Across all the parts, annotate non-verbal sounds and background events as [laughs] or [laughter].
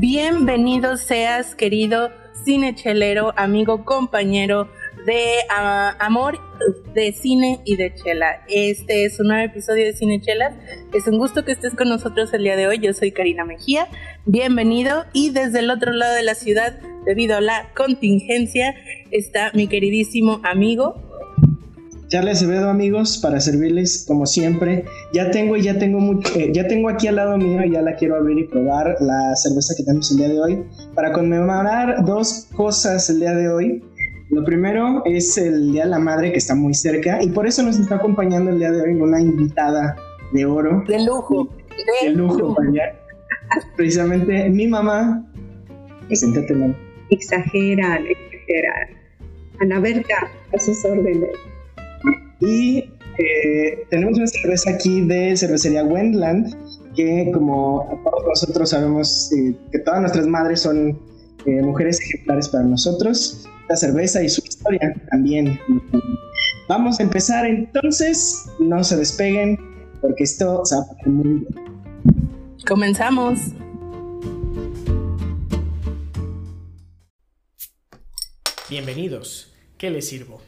Bienvenido seas, querido cinechelero, amigo, compañero de ah, amor, de cine y de chela. Este es un nuevo episodio de Cinechelas. Es un gusto que estés con nosotros el día de hoy. Yo soy Karina Mejía. Bienvenido. Y desde el otro lado de la ciudad, debido a la contingencia, está mi queridísimo amigo Charlie Acevedo, amigos, para servirles como siempre. Ya tengo y ya tengo mucho, eh, ya tengo aquí al lado mío y ya la quiero abrir y probar la cerveza que tenemos el día de hoy para conmemorar dos cosas el día de hoy. Lo primero es el Día de la Madre que está muy cerca y por eso nos está acompañando el día de hoy una invitada de oro. De lujo. De, lujo, Precisamente mi mamá. Preséntate, mamá. Exageran, exageran. Ana Berta, a sus órdenes. Y eh, tenemos una cerveza aquí de cervecería Wendland, que como todos nosotros sabemos eh, que todas nuestras madres son eh, mujeres ejemplares para nosotros, la cerveza y su historia también. Vamos a empezar entonces, no se despeguen, porque esto se va a muy bien. Comenzamos. Bienvenidos. ¿Qué les sirvo?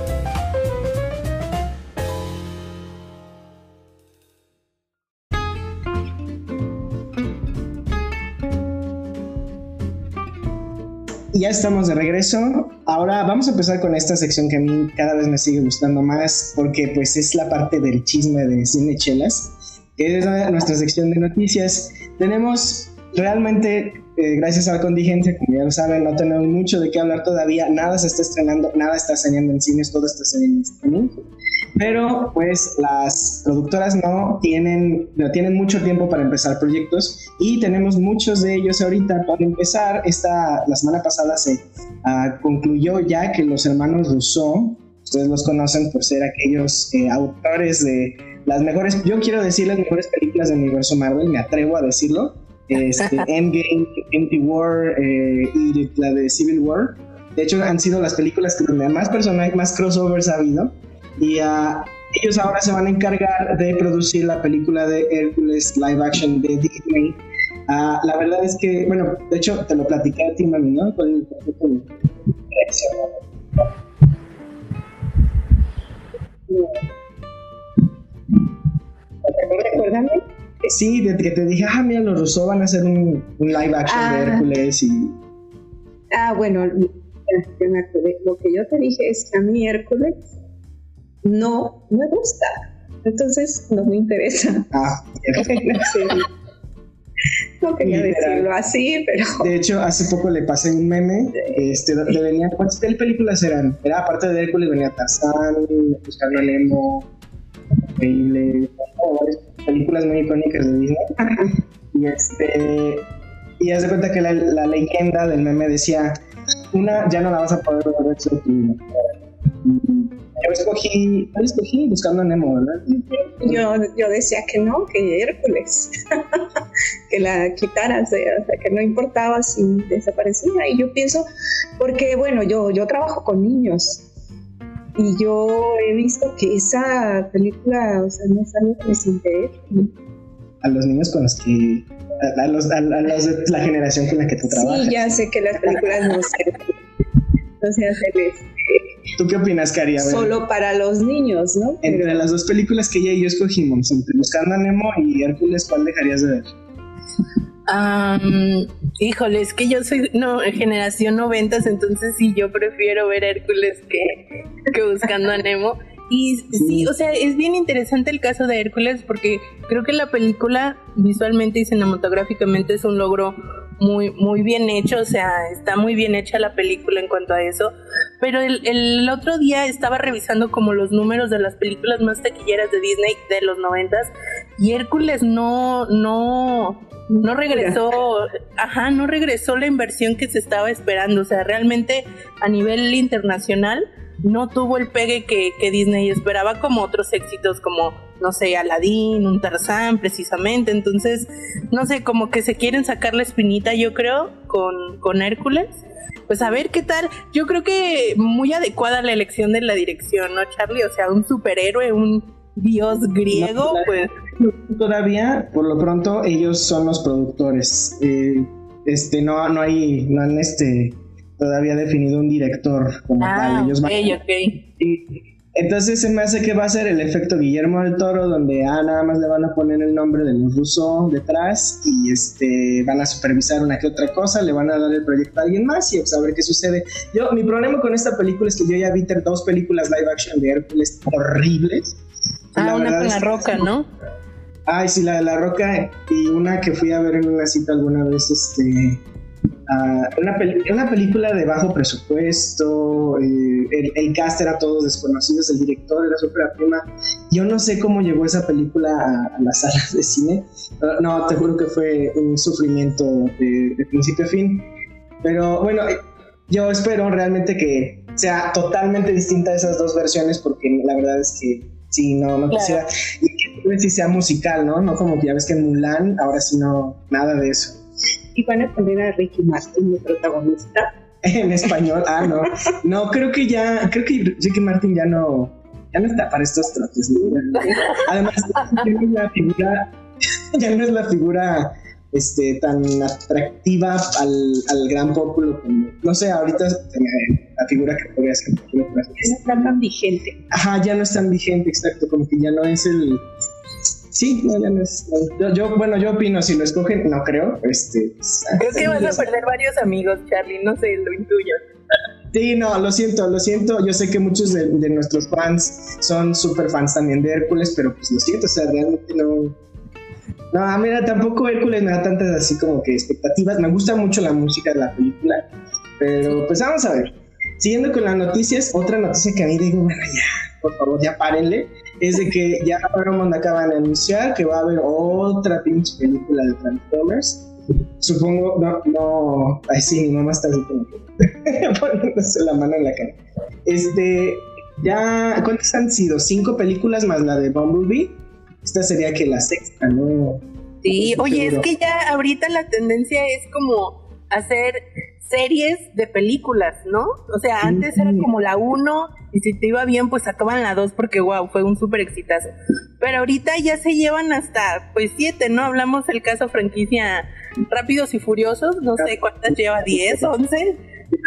Ya estamos de regreso. Ahora vamos a empezar con esta sección que a mí cada vez me sigue gustando más porque pues es la parte del chisme de Cine Chelas, que es nuestra sección de noticias. Tenemos realmente, eh, gracias a la contingencia, como ya lo saben, no tenemos mucho de qué hablar todavía. Nada se está estrenando, nada está saliendo en cines, todo está saliendo en streaming pero pues las productoras no tienen, no tienen mucho tiempo para empezar proyectos y tenemos muchos de ellos ahorita. Para empezar, esta, la semana pasada se uh, concluyó ya que los hermanos Rousseau, ustedes los conocen por ser aquellos eh, autores de las mejores, yo quiero decir las mejores películas del universo Marvel, me atrevo a decirlo, este, [laughs] Endgame, Empty War eh, y la de Civil War. De hecho, han sido las películas que donde más personajes, más crossovers ha habido y uh, ellos ahora se van a encargar de producir la película de Hércules live action de Disney. Uh, la verdad es que, bueno, de hecho te lo platicé a ti, mami, ¿no? Con Recuérdame. Sí, de que te dije, ah, mira, los Rousseau van a hacer un, un live action de ah. Hércules y... Ah, bueno, lo que yo te dije es que a mí Hércules no me gusta. Entonces no me interesa. Ah, [laughs] no quería decirlo así, pero. De hecho, hace poco le pasé un meme. Este, le venía, ¿Cuántas películas eran? Era aparte de Hércules, venía Tarzán, Buscando a Nemo, Increíble, películas muy icónicas de Disney. Y este. Y haz de cuenta que la, la, leyenda del meme decía: Una ya no la vas a poder ver en tu vida yo escogí, yo escogí buscando a Nemo, ¿verdad? Yo, yo decía que no, que Hércules, [laughs] que la quitaras, o sea, que no importaba si desaparecía. Y yo pienso, porque bueno, yo, yo trabajo con niños y yo he visto que esa película, o sea, no es algo que me siente A los niños con los que, a, los, a, los de la generación con la que tú trabajas. Sí, ya sé que las películas no se, no se hacen ¿Tú qué opinas, Cari? Solo para los niños, ¿no? Entre las dos películas que ella y yo escogimos, entre Buscando a Nemo y Hércules, ¿cuál dejarías de ver? híjole, es que yo soy no, generación noventas, entonces sí, yo prefiero ver Hércules que, que Buscando a Nemo. Y sí, o sea, es bien interesante el caso de Hércules porque creo que la película visualmente y cinematográficamente es un logro muy, muy bien hecho, o sea, está muy bien hecha la película en cuanto a eso. Pero el, el otro día estaba revisando como los números de las películas más taquilleras de Disney de los noventas y Hércules no, no, no regresó, ajá, no regresó la inversión que se estaba esperando. O sea, realmente a nivel internacional no tuvo el pegue que, que Disney esperaba como otros éxitos como, no sé, Aladdin, un Tarzán precisamente. Entonces, no sé, como que se quieren sacar la espinita, yo creo, con, con Hércules. Pues a ver qué tal. Yo creo que muy adecuada la elección de la dirección, ¿no, Charlie? O sea, un superhéroe, un dios griego, pues. Todavía, por lo pronto, ellos son los productores. Eh, este, no, no hay, no han este todavía definido un director como Ah, tal. Ellos van- y- entonces se me hace que va a ser el efecto Guillermo del Toro, donde ah, nada más le van a poner el nombre de los rusos detrás y este van a supervisar una que otra cosa, le van a dar el proyecto a alguien más y pues, a ver qué sucede. Yo, mi problema con esta película es que yo ya vi dos películas live action de Hércules horribles. Ah, la una con la que- roca, ¿no? Ay, sí, la de la roca y una que fui a ver en una cita alguna vez, este, una, peli- una película de bajo presupuesto, eh, el, el cast era todos desconocidos, el director era súper prima. Yo no sé cómo llegó esa película a, a las salas de cine. No, te juro que fue un sufrimiento de, de principio a fin. Pero bueno, eh, yo espero realmente que sea totalmente distinta a esas dos versiones porque la verdad es que sí, no, no Claro. quisiera y que sí sea musical, ¿no? No como que ya ves que en Mulan, ahora sí no, nada de eso. Y van a poner a Ricky Martin de protagonista. En español, ah, no. No, creo que ya, creo que Ricky Martin ya no, ya no está para estos trotes. ¿no? Además, ya no es la figura, ya no es la figura este, tan atractiva al, al gran pueblo como, no sé, ahorita la figura que podría ser. No está tan vigente. Ajá, ya no es tan vigente, exacto, como que ya no es el... Sí, no, ya no es... Yo, yo- bueno, yo opino, si lo escogen, no creo, este... pues, ah, Creo que vas a perder varios amigos, Charlie, no sé, lo intuyo. Sí, no, lo siento, lo siento. Yo sé que muchos de, de nuestros fans son súper fans también de Hércules, pero pues lo siento, o sea, realmente no. No, mira, tampoco Hércules me da tantas así como que expectativas. Me gusta mucho la música de la película, pero pues vamos a ver. Siguiendo con las noticias, otra noticia que a mí digo, bueno, ya, por favor, ya párenle, es de que ya Paramount acaban de anunciar que va a haber otra pinche película de Transformers. Supongo, no, no, ay sí, mi mamá está [laughs] poniéndose la mano en la cara. Este, ya, ¿cuántas han sido? ¿Cinco películas más la de Bumblebee? Esta sería que la sexta, ¿no? Sí, oye, es que ya ahorita la tendencia es como hacer series de películas, ¿no? O sea, antes era como la uno y si te iba bien, pues sacaban la dos porque wow, fue un súper exitazo. Pero ahorita ya se llevan hasta pues siete, ¿no? Hablamos del caso franquicia Rápidos y Furiosos, no sé cuántas lleva, 10, 11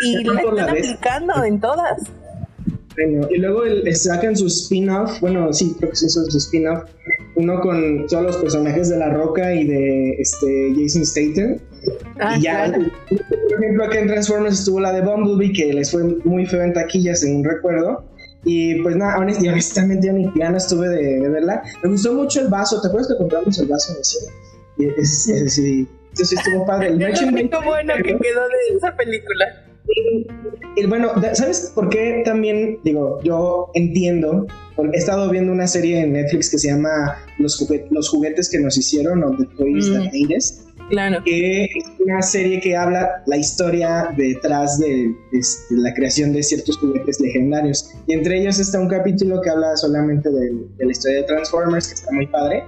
y la están aplicando en todas. Y luego el- sacan su spin-off, bueno, sí, creo que sí son su spin-off, uno con todos los personajes de La Roca y de este Jason Statham. Ah, y ya, claro. por ejemplo, acá en Transformers estuvo la de Bumblebee, que les fue muy feo en taquillas, según recuerdo. Y pues nada, honest- y honestamente ya ni no estuve de, de verla. Me gustó mucho el vaso, ¿te acuerdas que compramos el vaso en el cine? Y ese, ese sí, ese sí estuvo padre. El Es lo único bueno que quedó de esa película. Y bueno, ¿sabes por qué también? Digo, yo entiendo, porque he estado viendo una serie en Netflix que se llama Los, juguet- Los juguetes que nos hicieron, o The Toys That Mm. Made Us, Claro. que es una serie que habla la historia detrás de, este, la creación de ciertos juguetes legendarios. Y entre ellos está un capítulo que habla solamente del- de, la historia de Transformers, que está muy padre.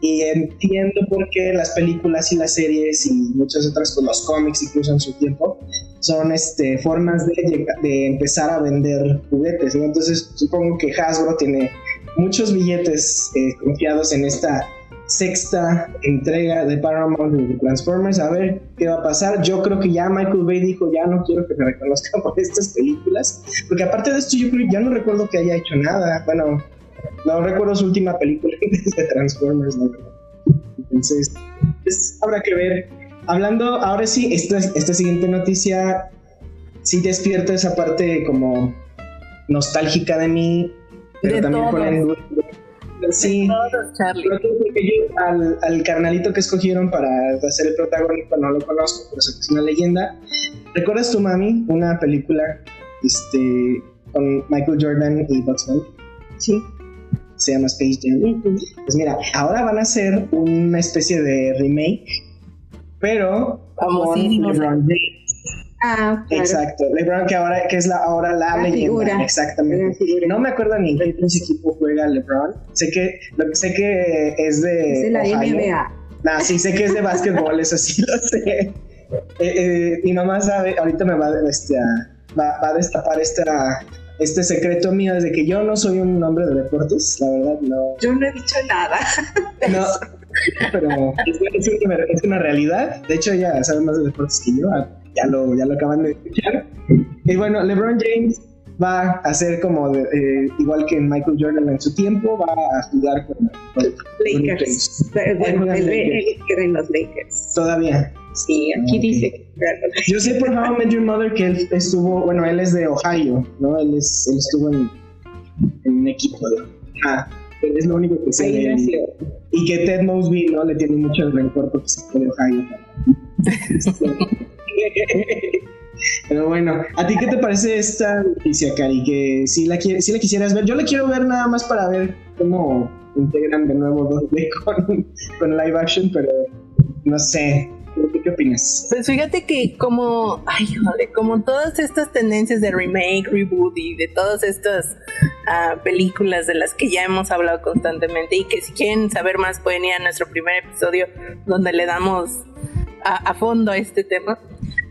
Y entiendo por qué las películas y las series y muchas otras, pues, los cómics incluso en su tiempo, son este, formas de, de empezar a vender juguetes. ¿no? Entonces supongo que Hasbro tiene muchos billetes eh, confiados en esta sexta entrega de Paramount de Transformers. A ver qué va a pasar. Yo creo que ya Michael Bay dijo, ya no quiero que me reconozcan [laughs] por estas películas. Porque aparte de esto, yo creo, ya no recuerdo que haya hecho nada. Bueno, no recuerdo su última película [laughs] de Transformers. verdad. Entonces, pues, habrá que ver. Hablando, ahora sí, esta, esta siguiente noticia sí despierta esa parte como nostálgica de mí, pero De también todos. duda- Sí, Todos, Charlie. Creo que porque yo al, al carnalito que escogieron para hacer el protagónico no lo conozco, pero sé que es una leyenda. ¿Recuerdas tu mami? Una película este, con Michael Jordan y Bugs Bunny. Sí. Se llama Space Jam. Pues mira, ahora van a hacer una especie de remake, pero Famosísimo. LeBron James. Ah, claro. Exacto, LeBron que ahora que es la ahora la, La leyenda, figura. exactamente. La. No me acuerdo ni en qué equipo juega LeBron. Sé que lo que sé que es de, Es de la Ohio. NBA. Nah, sí sé que es de básquetbol, eso sí lo sé. Eh, eh, mi mamá sabe, ahorita me va, a- este, a- va, va a destapar esta, este secreto mío desde que yo no soy un hombre de deportes, la verdad, no. Yo no he dicho nada. No, [laughs] pero es, es una, realidad. De hecho, ya sabe más de deportes que yo. Ya lo, ya lo acaban de escuchar. Y bueno, LeBron James va a hacer como de- eh, igual que Michael Jordan en su tiempo, va a jugar con, con Lakers. Bueno, él, en los Lakers. todavía. Sí, aquí Ok. dice que. Yo sé por How I Met Your Mother que él estuvo, bueno, él es de Ohio, ¿no? Él, es, él estuvo en, en un equipo de. Ah, es lo único que sé de él. Y que Ted Mosby, ¿no? Le tiene mucho el rencor porque se fue de Ohio. Pero bueno, ¿a ti qué te parece esta noticia, Cari? Que si la, si la quisieras ver, yo la quiero ver nada más para ver cómo integran de nuevo 2D con, con live action, pero no sé. ¿Qué, opinas? Pues fíjate que como, ay, joder, como todas estas tendencias de remake, reboot y de todas estas ah, películas de las que ya hemos hablado constantemente y que si quieren saber más pueden ir a nuestro primer episodio donde le damos a, a fondo a este tema.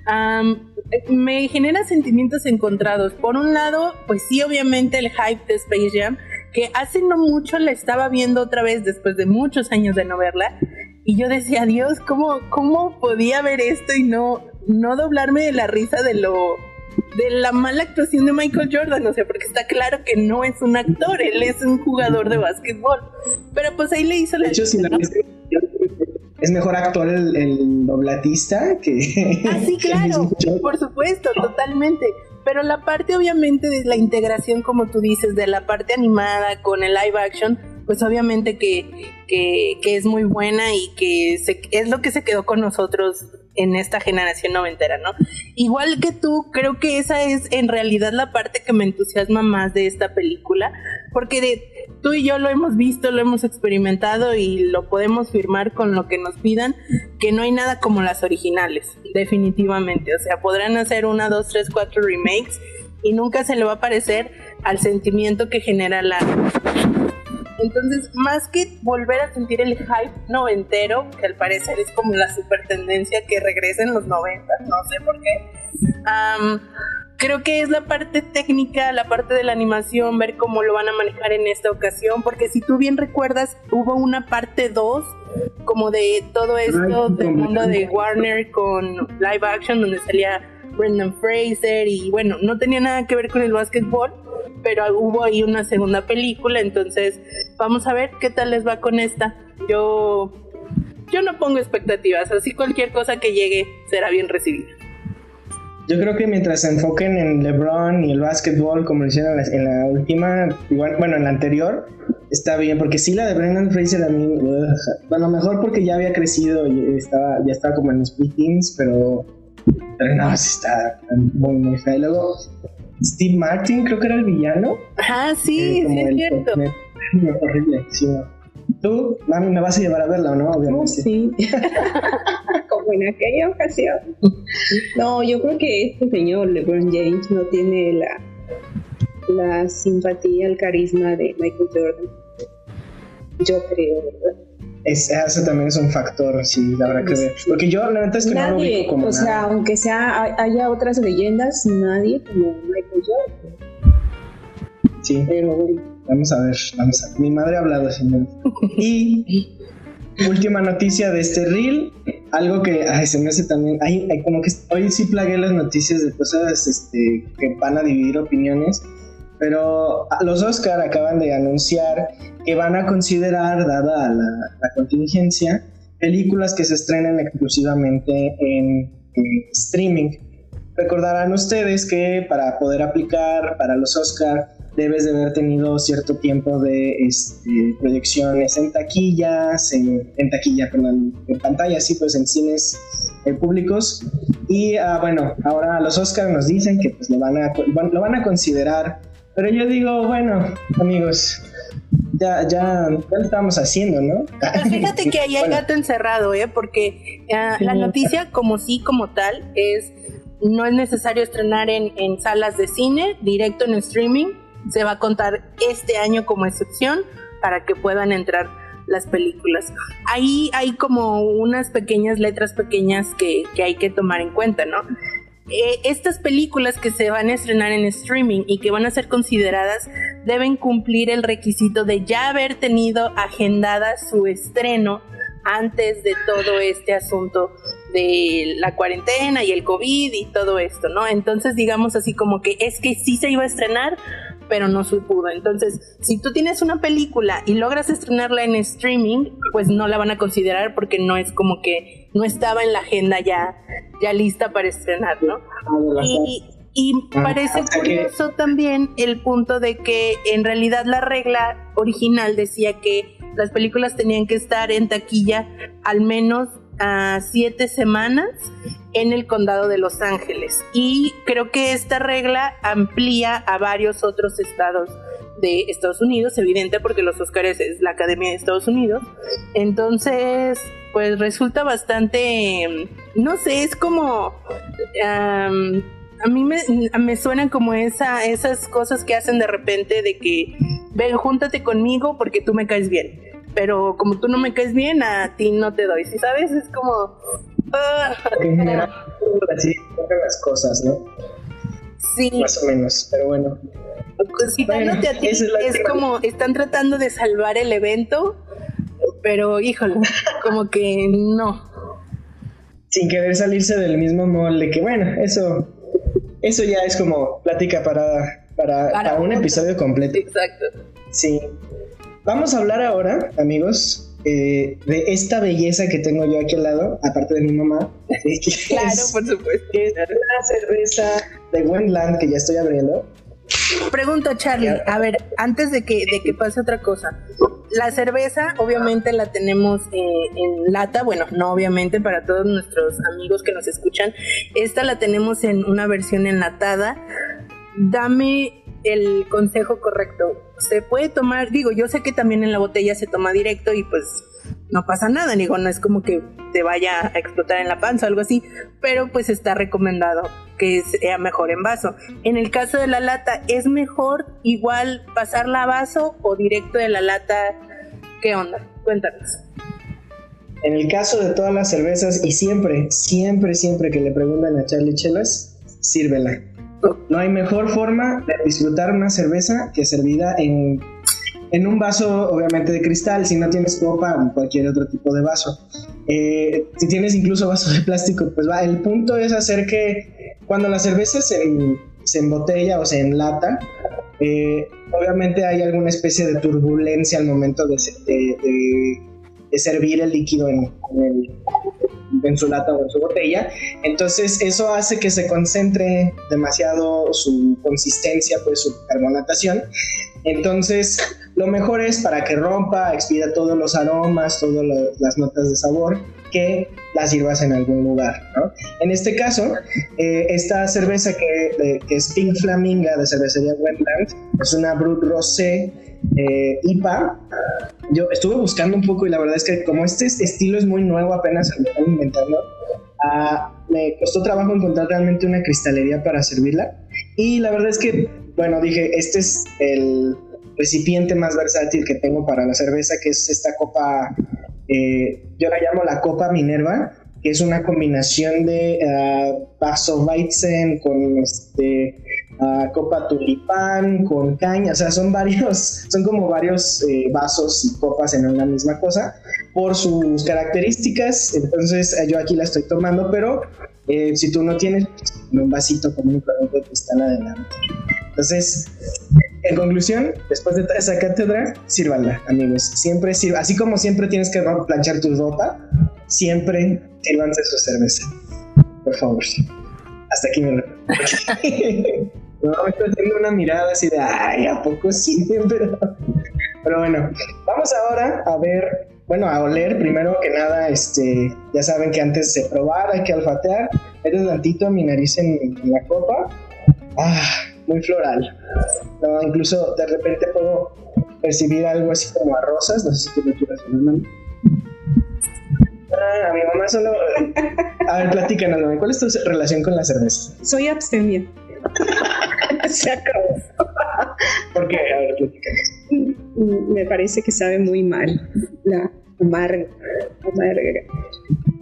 Am, me genera sentimientos encontrados. Por un lado, pues sí, obviamente el hype de Space Jam, que hace no mucho la estaba viendo otra vez después de muchos años de no verla. Y yo decía, Dios, ¿cómo, cómo podía ver esto y no, no doblarme de la risa de lo de la mala actuación de Michael Jordan? O sea, porque está claro que no es un actor, él es un jugador de básquetbol. Pero pues ahí le hizo la De hecho, si la ¿no? es mejor actor el, el doblatista que. Ah, sí, [laughs] claro, por supuesto, totalmente. Pero la parte, obviamente, de la integración, como tú dices, de la parte animada con el live action, pues obviamente que, que, es muy buena y que es lo que se quedó con nosotros en esta generación noventera, ¿no? Igual que tú, creo que esa es en realidad la parte que me entusiasma más de esta película, porque de, tú y yo lo hemos visto, lo hemos experimentado y lo podemos firmar con lo que nos pidan, que no hay nada como las originales, definitivamente. O sea, podrán hacer una, dos, tres, cuatro remakes y nunca se le va a parecer al sentimiento que genera la... Entonces, más que volver a sentir el hype noventero, que al parecer es como la super tendencia que regresa en los noventas, no sé por qué, am, creo que es la parte técnica, la parte de la animación, ver cómo lo van a manejar en esta ocasión, porque si tú bien recuerdas, hubo una parte 2 como de todo esto del mundo de Warner con live action, donde salía Brendan Fraser y bueno, no tenía nada que ver con el básquetbol, pero hubo ahí una segunda película, entonces vamos a ver qué tal les va con esta. Yo yo no pongo expectativas, así cualquier cosa que llegue será bien recibida. Yo creo que mientras se enfoquen en LeBron y el básquetbol, como lo hicieron en la, última, igual, bueno, en la anterior, está bien, porque sí la de Brendan Fraser a mí, ugh, bueno, mejor porque ya había crecido y estaba, ya estaba como en los pre-teens, pero, pero no, sí está muy, muy fea. Y luego, Steve Martin, creo que era el villano. Ah, sí, eh, sí es cierto. horrible, sí. Tú, mami, me vas a llevar a verla, ¿o ¿no? Obviamente. Sí. [laughs] Como en aquella ocasión. No, yo creo que este señor LeBron James no tiene la, la simpatía, el carisma de Michael Jordan. Yo creo, ¿verdad? Es, eso también es un factor, sí, habrá que ver. Porque yo, la verdad es que no lo Nadie, ubico como o sea, aunque sea hay- haya otras leyendas, nadie como Michael Jordan. Sí. Pero bueno, Vamos a ver, vamos a ver. Mi madre ha hablado, señor. [laughs] Y última noticia de este reel, algo que ay, se me hace también, ay, ay, como que hoy sí plagué las noticias de cosas este, que van a dividir opiniones, pero ah, los Oscar acaban de anunciar que van a considerar, dada la, la contingencia, películas que se estrenen exclusivamente en, en streaming. Recordarán ustedes que para poder aplicar para los Oscar debes de haber tenido cierto tiempo de este, proyecciones en taquillas, en, en taquilla, perdón, en pantalla, sí, pues en cines eh, públicos. Y ah, bueno, ahora los Oscars nos dicen que pues lo van, a, lo van a considerar, pero yo digo, bueno, amigos, ya, ya, ya lo estamos haciendo, ¿no? Fíjate que ahí hay Bueno, gato encerrado, ¿eh? Porque ah, la noticia, como sí, como tal, es no es necesario estrenar en, en salas de cine, directo en streaming. Se va a contar este año como excepción para que puedan entrar las películas. Ahí hay como unas pequeñas letras pequeñas que, que hay que tomar en cuenta, ¿no? Eh, estas películas que se van a estrenar en streaming y que van a ser consideradas deben cumplir el requisito de ya haber tenido agendada su estreno antes de todo este asunto de la cuarentena y el COVID y todo esto, ¿no? Entonces digamos así como que es que sí se iba a estrenar, pero no se pudo. Entonces, si tú tienes una película y logras estrenarla en streaming, pues no la van a considerar porque no es como que no estaba en la agenda ya, ya lista para estrenar, ¿no? Y, y Ah, parece curioso también el punto de que en realidad la regla original decía que las películas tenían que estar en taquilla al menos a siete semanas en el condado de Los Ángeles. Y creo que esta regla amplía a varios otros estados de Estados Unidos, evidente porque los Oscars es la Academia de Estados Unidos. Entonces, pues resulta bastante, no sé, es como... am, a mí me, me suenan como esa, esas cosas que hacen de repente de que, ven, júntate conmigo porque tú me caes bien. Pero como tú no me caes bien, a ti no te doy. ¿Sí sabes? Es como... ah, En general, así tocan las cosas, ¿no? sí, Más o menos, pero bueno. citándote a ti, es como están tratando de salvar el evento, pero híjole, como que no. Sin querer salirse del mismo molde, que bueno, eso, eso ya es como plática para, para, Para para un otro. episodio completo. Exacto. Sí. Vamos a hablar ahora, amigos, eh, de esta belleza que tengo yo aquí al lado, aparte de mi mamá. [laughs] Claro, es- por supuesto. que es una cerveza de Wendland que ya estoy abriendo. Pregunta Charlie, a ver, antes de que, de que pase otra cosa. La cerveza, obviamente la tenemos eh, en lata, bueno, no obviamente para todos nuestros amigos que nos escuchan. Esta la tenemos en una versión enlatada. Dame el consejo correcto. Se puede tomar, digo, yo sé que también en la botella se toma directo y pues no pasa nada, digo, no es como que te vaya a explotar en la panza o algo así, pero pues está recomendado que sea mejor en vaso. En el caso de la lata, ¿es mejor igual pasarla a vaso o directo de la lata? ¿Qué onda? Cuéntanos. En el caso de todas las cervezas, y siempre, siempre, siempre que le preguntan a Charlie Chelas, sírvela. No hay mejor forma de disfrutar una cerveza que servida en, en un vaso, obviamente de cristal. Si no tienes copa, cualquier otro tipo de vaso. Eh, si tienes incluso vaso de plástico, pues va. El punto es hacer que cuando la cerveza se, se embotella o se enlata, eh, obviamente hay alguna especie de turbulencia al momento de- de servir el líquido en, en el- en su lata o en su botella. Entonces eso hace que se concentre demasiado su consistencia, pues su carbonatación. Entonces lo mejor es para que rompa, expida todos los aromas, todas la- las notas de sabor, que las sirvas en algún lugar. En este caso, eh, esta cerveza que, es Pink Flaminga de cervecería Wendland es una Brut Rosé eh, IPA. Yo estuve buscando un poco y la verdad es que como este estilo es muy nuevo, apenas lo están inventando, ah, me costó trabajo encontrar realmente una cristalería para servirla. Y la verdad es que, bueno, dije, este es el recipiente más versátil que tengo para la cerveza, que es esta copa, eh, yo la llamo la copa Minerva, que es una combinación de ah, vaso Weizen con este, ah, copa tulipán, con caña, o sea, son varios, [laughs] son como varios eh, vasos y copas en una misma cosa por sus características, entonces eh, yo aquí la estoy tomando, pero eh, si tú no tienes pues, un vasito y corriente, pues están adelante. Entonces, en conclusión, después de esa cátedra, sírvanla, amigos. Siempre sirva, así como siempre tienes que planchar tu ropa, siempre sírvanse su cerveza. Por favor. Hasta aquí me [laughs] No, me estoy haciendo una mirada así de, ay, ¿a poco sí? [laughs] Pero, pero bueno, vamos ahora a ver, bueno, a oler primero que nada, este, ya saben que antes de probar hay que olfatear, meto tantito mi nariz en, en la copa, ah, muy floral, no, incluso de repente puedo percibir algo así como a rosas, no sé si tú lo quieras ver, ¿no? a mi mamá solo. A ver, platícanos, ¿cuál es tu relación con la cerveza? Soy abstemia. [laughs] Se acabó. ¿Por qué? A ver, platícanos. Me parece que sabe muy mal. La amarga. amarga.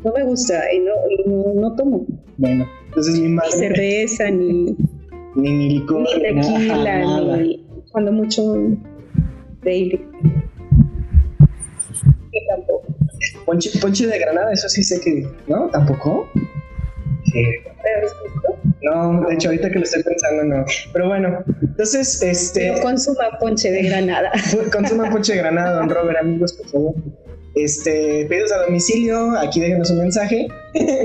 No me gusta y no, y no, no tomo. Bueno, entonces mi Ni madre. cerveza, ni, Ni, ni licor. ni tequila, nada. ni cuando mucho baile. Y tampoco. Ponche, ponche de granada, eso sí sé que. ¿No? ¿Tampoco? Sí. Pero. No, de hecho, ahorita que lo estoy pensando, no. Pero bueno, entonces, este. No consuma ponche de granada. Consuman ponche de granada, don Robert, amigos, por favor. Este, pedidos a domicilio, aquí déjenos un mensaje,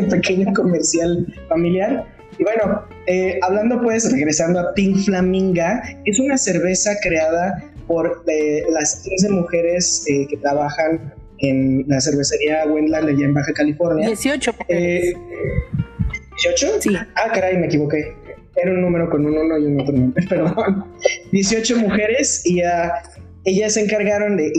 un [laughs] pequeño comercial familiar. Y bueno, eh, hablando pues, regresando a Pink Flaminga, es una cerveza creada por eh, las 15 mujeres eh, que trabajan en la cervecería Wendland allá en Baja California. 18 Eh, ¿18? Sí. Ah, caray, me equivoqué. Era un número con un uno y un otro número. [laughs] Perdón. 18 mujeres y ah, ellas se encargaron de,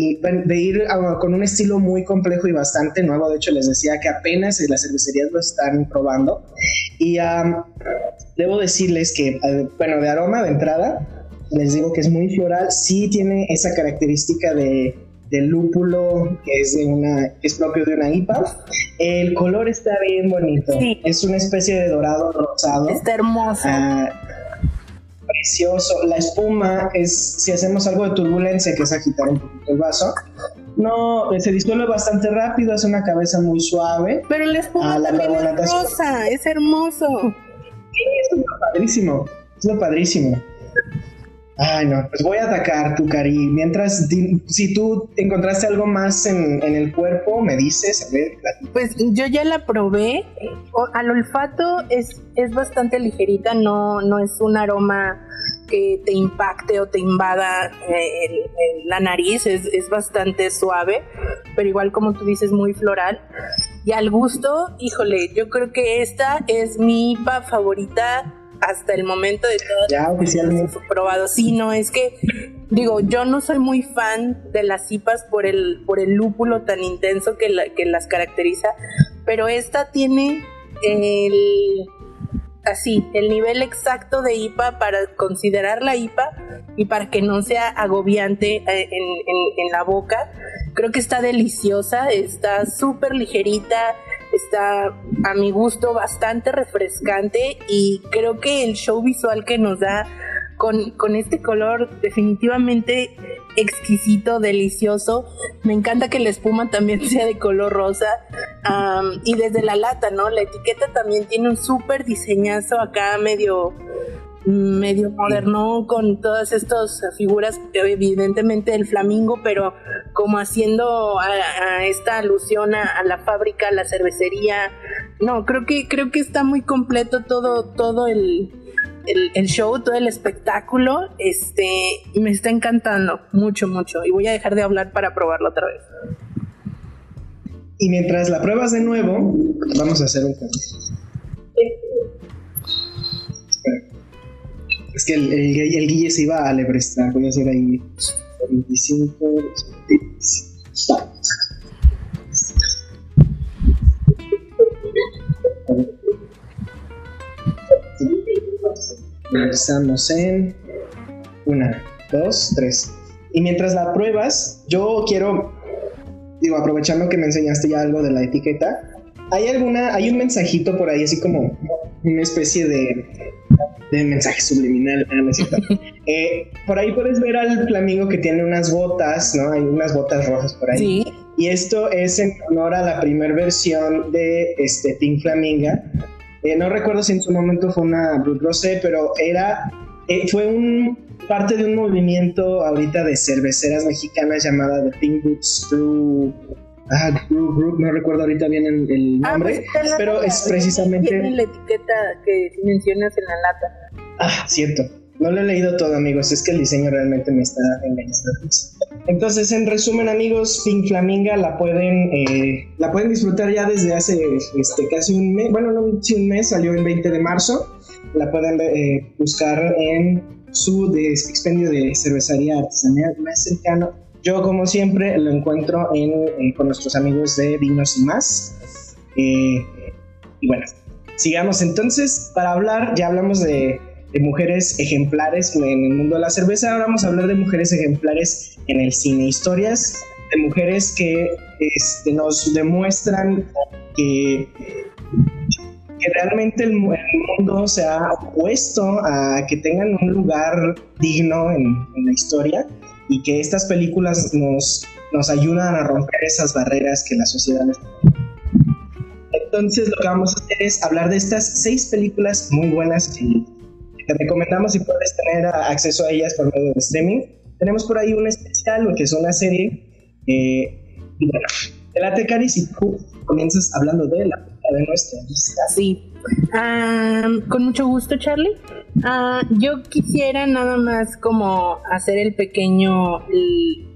de ir ah, con un estilo muy complejo y bastante nuevo. De hecho, les decía que apenas las cervecerías lo están probando. Y ah, debo decirles que, ah, bueno, de aroma de entrada, les digo que es muy floral. Sí tiene esa característica de, de lúpulo que es, de una, que es propio de una IPA. El color está bien bonito. Sí. Es una especie de dorado rosado. Está hermoso. Ah, precioso. La espuma es, si hacemos algo de turbulencia, que es agitar un poquito el vaso, no, se disuelve bastante rápido, es una cabeza muy suave. Pero la espuma Ah, la también es rosa, es hermoso. Es lo padrísimo, es lo padrísimo. Ay, no, pues voy a atacar tu cari. Mientras, si tú encontraste algo más en, en el cuerpo, me dices, a ver. Pues yo ya la probé. Al olfato es, es bastante ligerita, no, no es un aroma que te impacte o te invada eh, el- el- la nariz, es, es bastante suave, pero igual como tú dices, muy floral. Y al gusto, híjole, yo creo que esta es mi IPA favorita hasta el momento de todas Ya oficialmente. probado. Sí, no, es que digo, yo no soy muy fan de las IPAs por el, por el lúpulo tan intenso que, la- que las caracteriza, pero esta tiene el así, el nivel exacto de IPA para considerar la IPA y para que no sea agobiante eh, en, en- en la boca. Creo que está deliciosa, está súper ligerita, está a mi gusto bastante refrescante y creo que el show visual que nos da con, con este color definitivamente exquisito, delicioso. Me encanta que la espuma también [laughs] sea de color rosa. Y desde la lata, ¿no? La etiqueta también tiene un súper diseñazo acá medio medio moderno con todas estas figuras evidentemente el flamingo pero como haciendo a, a esta alusión a, a la fábrica a la cervecería. No creo que creo que está muy completo todo todo el, el, el show todo el espectáculo. Este me está encantando mucho mucho y voy a dejar de hablar para probarlo otra vez. Y mientras la pruebas de nuevo, vamos a hacer un cambio. Es que el, Guille se iba a lebrestar. Voy a hacer ahí 25. 26. Va. Empezamos en una, dos, tres. Y mientras la pruebas, yo quiero digo, aprovechando que me enseñaste ya algo de la etiqueta, ¿hay alguna, hay un mensajito por ahí, así como una especie de, de mensaje subliminal? No. [laughs] Eh, por ahí puedes ver al flamingo que tiene unas botas, ¿no? Hay unas botas rojas por ahí. sí Y esto es en honor a la primera versión de este Pink Flaminga. Eh, no recuerdo si en su momento fue una Brut Rosé, pero era, eh, fue un, parte de un movimiento ahorita de cerveceras mexicanas llamada The Pink Boots Brew, ah, Brew Group, no recuerdo ahorita bien el, el Ah, nombre, pues, está pero es precisamente... tiene la etiqueta que mencionas en la lata Ah, cierto. No lo he leído todo, amigos. Es que el diseño realmente me está engañando. Entonces, en resumen, amigos, Pink Flaminga la pueden, eh, la pueden disfrutar ya desde hace este, casi un mes. Bueno, no, sí, un mes, salió el 20 de marzo. La pueden eh, buscar en su de- expendio de cervecería artesanal más cercano. Yo, como siempre, lo encuentro en, con nuestros amigos de Vinos y Más. Eh, y bueno, sigamos entonces. Para hablar, ya hablamos de, mujeres ejemplares en el mundo de la cerveza, ahora vamos a hablar de mujeres ejemplares en el cine, historias de mujeres que este, nos demuestran que que realmente el, mundo se ha opuesto a que tengan un lugar digno en, la historia y que estas películas nos, nos ayudan a romper esas barreras que la sociedad les entonces lo que vamos a hacer es hablar de estas seis películas muy buenas que, te recomendamos y puedes tener acceso a ellas por medio de streaming. Tenemos por ahí un especial, lo que es una serie. Eh, y bueno, Delate Caris y tú comienzas hablando de la de nuestra Sí. Ah, con mucho gusto, Charlie. Ah, yo quisiera nada más como hacer el pequeño,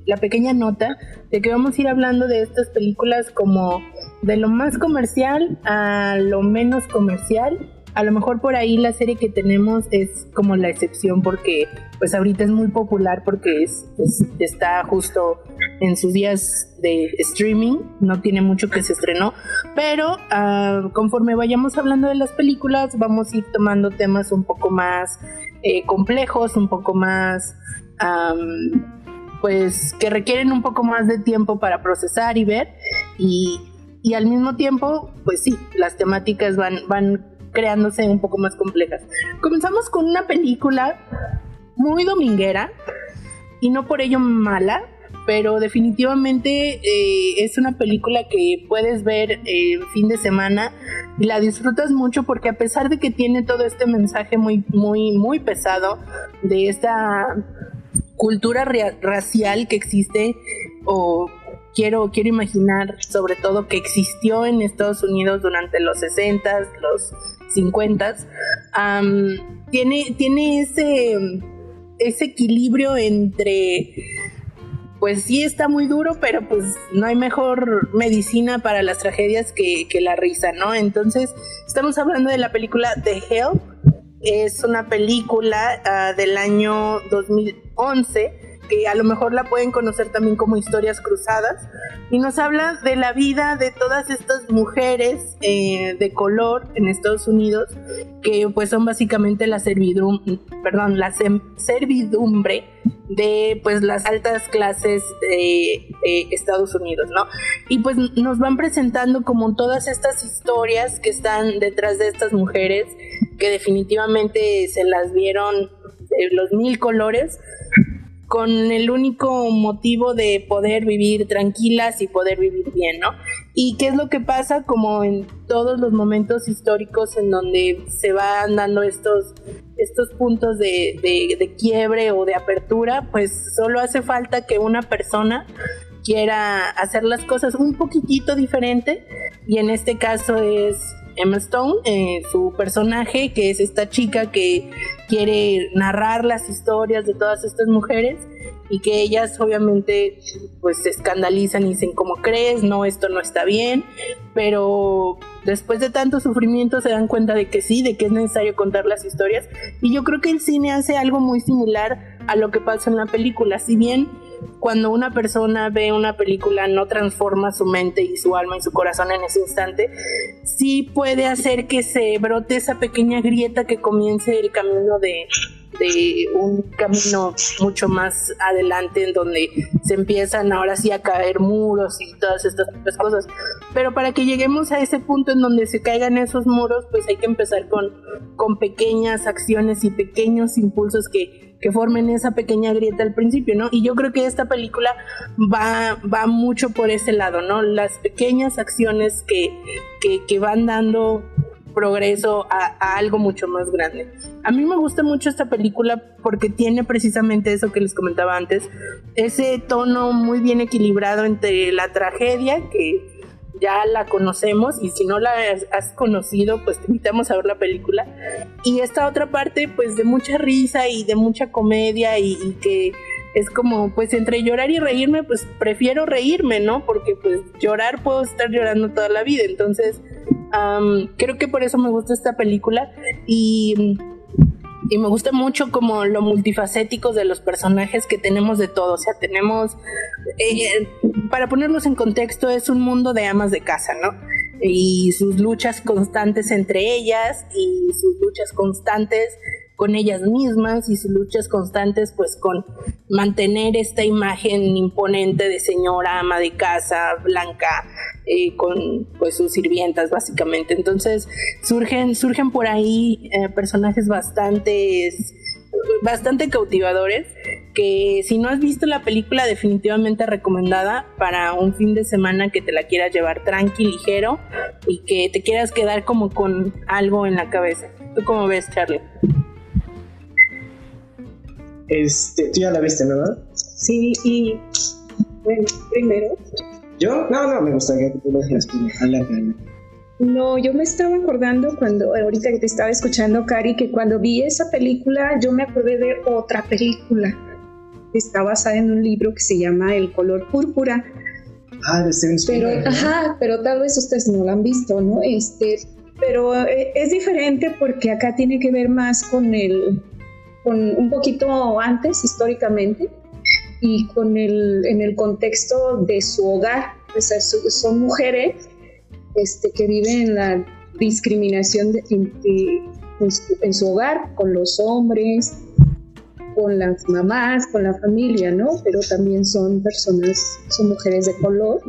la pequeña nota de que vamos a ir hablando de estas películas como de lo más comercial a lo menos comercial a lo mejor por ahí la serie que tenemos es como la excepción porque pues ahorita es muy popular porque es, está justo en sus días de streaming, no tiene mucho que se estrenó, pero uh, conforme vayamos hablando de las películas vamos a ir tomando temas un poco más eh, complejos, un poco más... Pues que requieren un poco más de tiempo para procesar y ver y, y al mismo tiempo pues sí, las temáticas van, van creándose un poco más complejas. Comenzamos con una película muy dominguera y no por ello mala, pero definitivamente eh, es una película que puedes ver el fin de semana y la disfrutas mucho porque a pesar de que tiene todo este mensaje muy, muy, muy pesado de esta cultura racial que existe o quiero, quiero imaginar sobre todo que existió en Estados Unidos durante los 60, los 50, tiene, tiene ese, ese equilibrio entre pues sí está muy duro, pero pues no hay mejor medicina para las tragedias que, que, la risa, ¿no? Entonces, estamos hablando de la película The Help. Es una película ah, del año 2011 que a lo mejor la pueden conocer también como historias cruzadas, y nos habla de la vida de todas estas mujeres eh, de color en Estados Unidos, que pues son básicamente la servidumbre, perdón, la servidumbre de pues las altas clases de, Estados Unidos, ¿no? Y pues nos van presentando como todas estas historias que están detrás de estas mujeres que definitivamente se las vieron los mil colores con el único motivo de poder vivir tranquilas y poder vivir bien, ¿no? Y qué es lo que pasa como en todos los momentos históricos en donde se van dando estos, estos puntos de, de, quiebre o de apertura, pues solo hace falta que una persona quiera hacer las cosas un poquitito diferente y en este caso es Emma Stone, eh, su personaje, que es esta chica que quiere narrar las historias de todas estas mujeres y que ellas obviamente pues se escandalizan y dicen como crees, no, esto no está bien, pero después de tanto sufrimiento se dan cuenta de que sí, de que es necesario contar las historias. Y yo creo que el cine hace algo muy similar a lo que pasa en la película, si bien cuando una persona ve una película no transforma su mente y su alma y su corazón en ese instante, sí puede hacer que se brote esa pequeña grieta que comience el camino de, de un camino mucho más adelante en donde se empiezan ahora sí a caer muros y todas estas cosas. Pero para que lleguemos a ese punto en donde se caigan esos muros, pues hay que empezar con, con pequeñas acciones y pequeños impulsos que que formen esa pequeña grieta al principio, ¿no? Y yo creo que esta película va, va mucho por ese lado, ¿no? Las pequeñas acciones que, que, van dando progreso a, algo mucho más grande. A mí me gusta mucho esta película porque tiene precisamente eso que les comentaba antes, ese tono muy bien equilibrado entre la tragedia que ya la conocemos y si no la has, conocido, pues te invitamos a ver la película. Y esta otra parte, pues de mucha risa y de mucha comedia y, que es como, pues entre llorar y reírme, pues prefiero reírme, ¿no? Porque pues llorar puedo estar llorando toda la vida. Entonces, creo que por eso me gusta esta película y y me gusta mucho como lo multifacéticos de los personajes que tenemos de todo, o sea, tenemos, eh, para ponerlos en contexto, es un mundo de amas de casa, ¿no? y sus luchas constantes entre ellas y sus luchas constantes con ellas mismas y sus luchas constantes pues con mantener esta imagen imponente de señora ama de casa blanca eh, con pues sus sirvientas básicamente entonces surgen surgen por ahí eh, personajes bastante bastante cautivadores que si no has visto la película definitivamente recomendada para un fin de semana que te la quieras llevar tranqui, ligero y que te quieras quedar como con algo en la cabeza. ¿Tú cómo ves, Charlie? Este, tú ya la viste, ¿verdad? Sí, y bueno, primero. ¿Yo? No, no, me gustaría que tú lo dijeras primero. No, yo me estaba acordando cuando, ahorita que te estaba escuchando, Cari, que cuando vi esa película, yo me acordé de otra película. Está basada en un libro que se llama El color púrpura. Ah, de Steven Pero, ajá, pero tal vez ustedes no la han visto, ¿no? Este, pero eh, es diferente porque acá tiene que ver más con el, con un poquito antes históricamente y con el, en el contexto de su hogar. O sea, son mujeres este, que vive en la discriminación en, su, hogar, con los hombres, con las mamás, con la familia, ¿no? Pero también son personas, son mujeres de color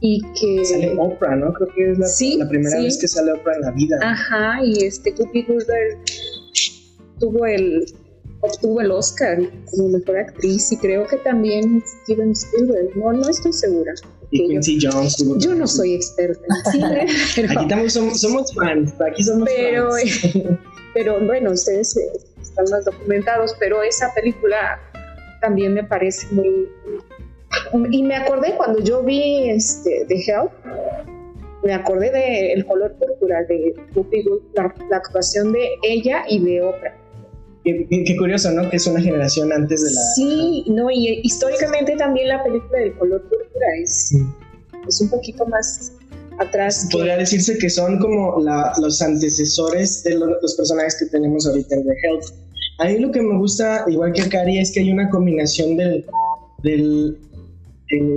y que... Sale Oprah, ¿no? Creo que es la, primera vez que sale Oprah en la vida. Ajá, y este Cookie Goodberg tuvo el, obtuvo el Oscar como mejor actriz y creo que también Steven Spielberg, no, no estoy segura. Y Quincy Jones. Yo no soy experta en [laughs] cine, pero, Aquí estamos, somos, fans, aquí somos pero, fans. pero bueno, ustedes eh, están más documentados, pero esa película también me parece muy... Y me acordé cuando yo vi este, The Help, me acordé de El color púrpura de la, la actuación de ella y de Oprah Qué, curioso, ¿no? Que es una generación antes de la... Sí, no, y históricamente también la película del color púrpura es, es un poquito más atrás. Podría decirse que son como los antecesores de los personajes que tenemos ahorita en The Health. A mí lo que me gusta, igual que a Cari, es que hay una combinación del, del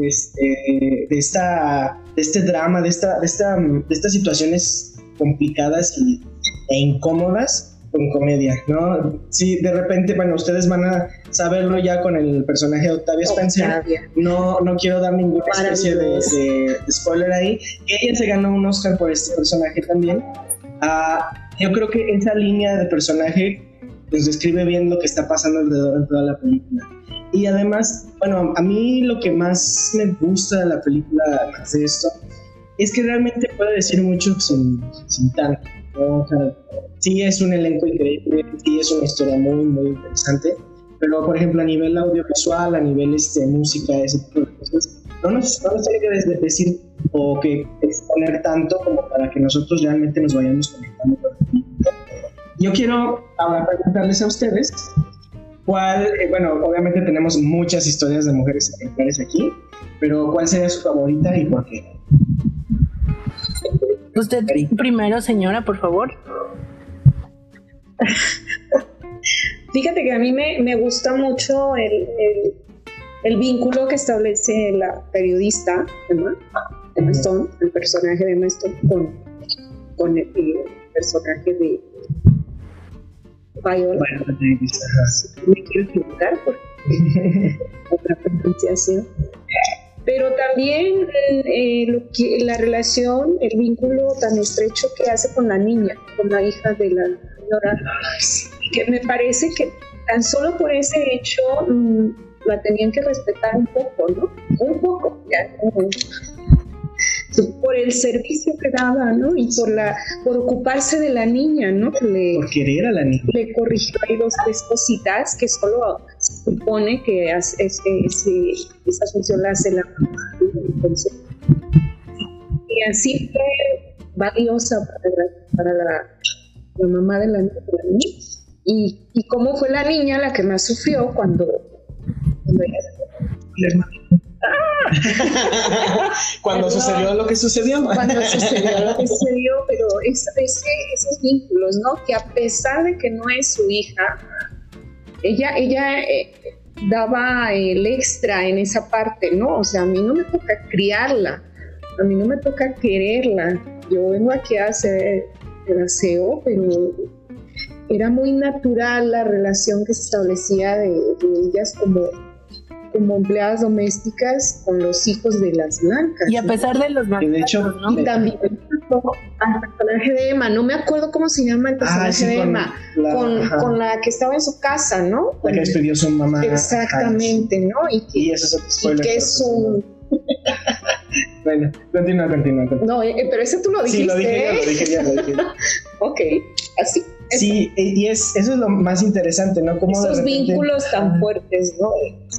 este, de, esta, de este drama, de, esta, de, esta, de estas situaciones complicadas y, e incómodas con comedia, ¿no? Sí, de repente, bueno, ustedes van a saberlo ya con el personaje de Octavia Spencer. No, no quiero dar ninguna especie de, spoiler ahí. Ella se ganó un Oscar por este personaje también. Ah, yo creo que esa línea de personaje pues describe bien lo que está pasando alrededor de toda la película. Y además, bueno, a mí lo que más me gusta de la película, además de esto, es que realmente puede decir mucho sin, sin tanto sí es un elenco increíble, sí es una historia muy, muy interesante, pero por ejemplo a nivel audiovisual, a nivel este, música, ese tipo de cosas, no nos, no nos tiene que decir o que exponer tanto como para que nosotros realmente nos vayamos conectando Yo quiero ahora preguntarles a ustedes cuál, eh, bueno, obviamente tenemos muchas historias de mujeres ejemplares aquí, pero ¿cuál sería su favorita y por qué? Usted primero, señora, por favor. Fíjate que a mí me, gusta mucho el, el, vínculo que establece la periodista Emma, Stone, el personaje de Emma Stone, con, con el, personaje de Viola. Bueno, me quiero equivocar por [laughs] otra pronunciación pero también eh, lo que, la relación, el vínculo tan estrecho que hace con la niña, con la hija de la señora, que me parece que tan solo por ese hecho mm, la tenían que respetar un poco, ¿no? Un poco, ya, por el servicio que daba, ¿no? Y por la por ocuparse de la niña, ¿no? Le, por querer a la niña. Le corrigió ahí dos tres cositas que solo se supone que hace, esa función la hace la mamá. y así fue valiosa para, la, mamá de la, niña. Y, y cómo fue la niña la que más sufrió cuando, cuando ella [laughs] Cuando sucedió lo que sucedió. Cuando sucedió lo que sucedió, pero esos vínculos, ¿no? Que a pesar de que no es su hija, ella, ella eh, daba el extra en esa parte, ¿no? O sea, a mí no me toca criarla, a mí no me toca quererla. Yo vengo aquí a hacer el aseo, pero era muy natural la relación que se establecía de, ellas como, como empleadas domésticas con los hijos de las blancas. Y a pesar de los de hecho, ¿no? Y también al personaje de Emma, no me acuerdo cómo se llama el personaje Ah, sí, de Emma, la- con, con la que estaba en su casa, ¿no? La que despidió su mamá. Exactamente, ¿no? Y que, Y eso es y que es pues, un... [laughs] Bueno, continúa, continúa. continúa. No, eh, pero eso tú lo dijiste, Sí, lo dije yo, ¿eh? lo dije yo, lo dije. Ok, así. Sí, e- y es, eso es lo más interesante, ¿no? Cómo de Esos repente- vínculos tan fuertes, ¿no?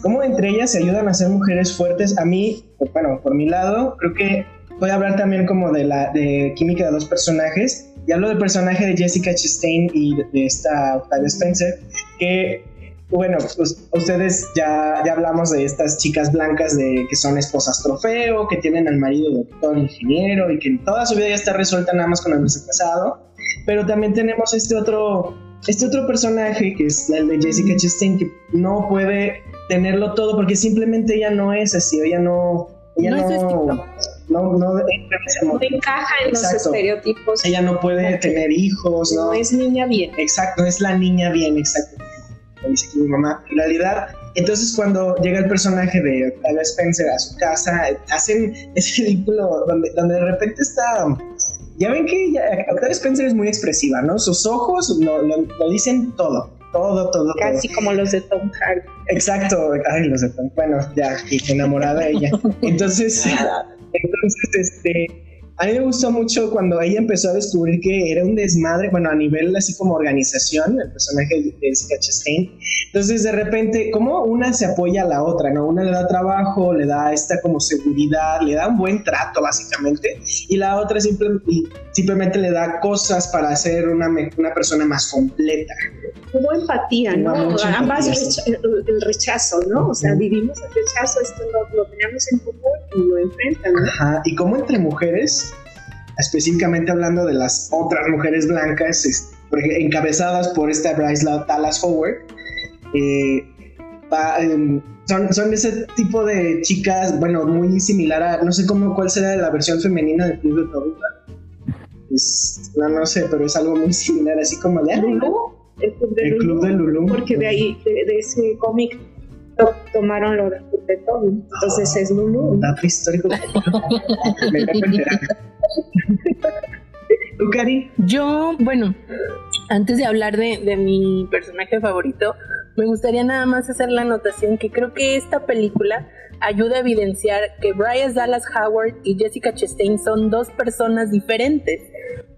cómo entre ellas se ayudan a ser mujeres fuertes. A mí, bueno, por mi lado, creo que voy a hablar también como de la de química de dos personajes. Y hablo del personaje de Jessica Chastain y de, de esta Octavia Spencer, que, bueno, pues, ustedes ya, ya hablamos de estas chicas blancas de que son esposas trofeo, que tienen al marido doctor ingeniero y que toda su vida ya está resuelta nada más con haberse casado. Pero también tenemos este otro, este otro personaje que es el de Jessica Chastain que no puede tenerlo todo porque simplemente ella no es así, ella no, ella No es no, no, no encaja en los estereotipos. ella no puede tener hijos, no, no es niña bien. exacto, es la niña bien, exacto, como dice aquí mi mamá. En realidad, entonces cuando llega el personaje de Octavia Spencer a su casa, hacen ese [laughs] vínculo donde, donde de repente está ya ven que ya- Octavia Spencer es muy expresiva, ¿no? Sus ojos lo, lo- lo dicen todo, todo, todo, todo. Casi como los de Tom Hardy. Exacto, ay, los de bueno, ya, enamorada ella. [laughs] Entonces, [laughs] entonces, este, a mí me gustó mucho cuando ella empezó a descubrir que era un desmadre, bueno, a nivel así como organización, el personaje de Jessica Chastain. Entonces, de repente, como una se apoya a la otra, ¿no? Una le da trabajo, le da esta como seguridad, le da un buen trato, básicamente, y la otra simple- simplemente le da cosas para ser una, una persona más completa. Hubo empatía, ¿no? Mucha Ambas empatía, el, rechazo, ¿no? O sea, vivimos el rechazo, esto lo, lo tenemos en común y lo enfrentan, ¿no? Ajá, y como entre mujeres, específicamente hablando de las otras mujeres blancas, es- por ej- encabezadas por esta Bryce La- Dallas Howard, eh, va, em, son, son ese tipo de chicas, bueno, muy similar a, no sé cómo, cuál será la versión femenina de Club de Toruga. Es- no, no sé, pero es algo muy similar, así como de... "Ay, Lulú, el club de El Lulú, Club de Lulú. porque de ahí, de, de ese cómic, to- tomaron lo de Toby. Entonces es Lulú. Dato histórico. [laughs] Yo, bueno, antes de hablar de, de mi personaje favorito, me gustaría nada más hacer la anotación que creo que esta película ayuda a evidenciar que Bryce Dallas Howard y Jessica Chastain son dos personas diferentes,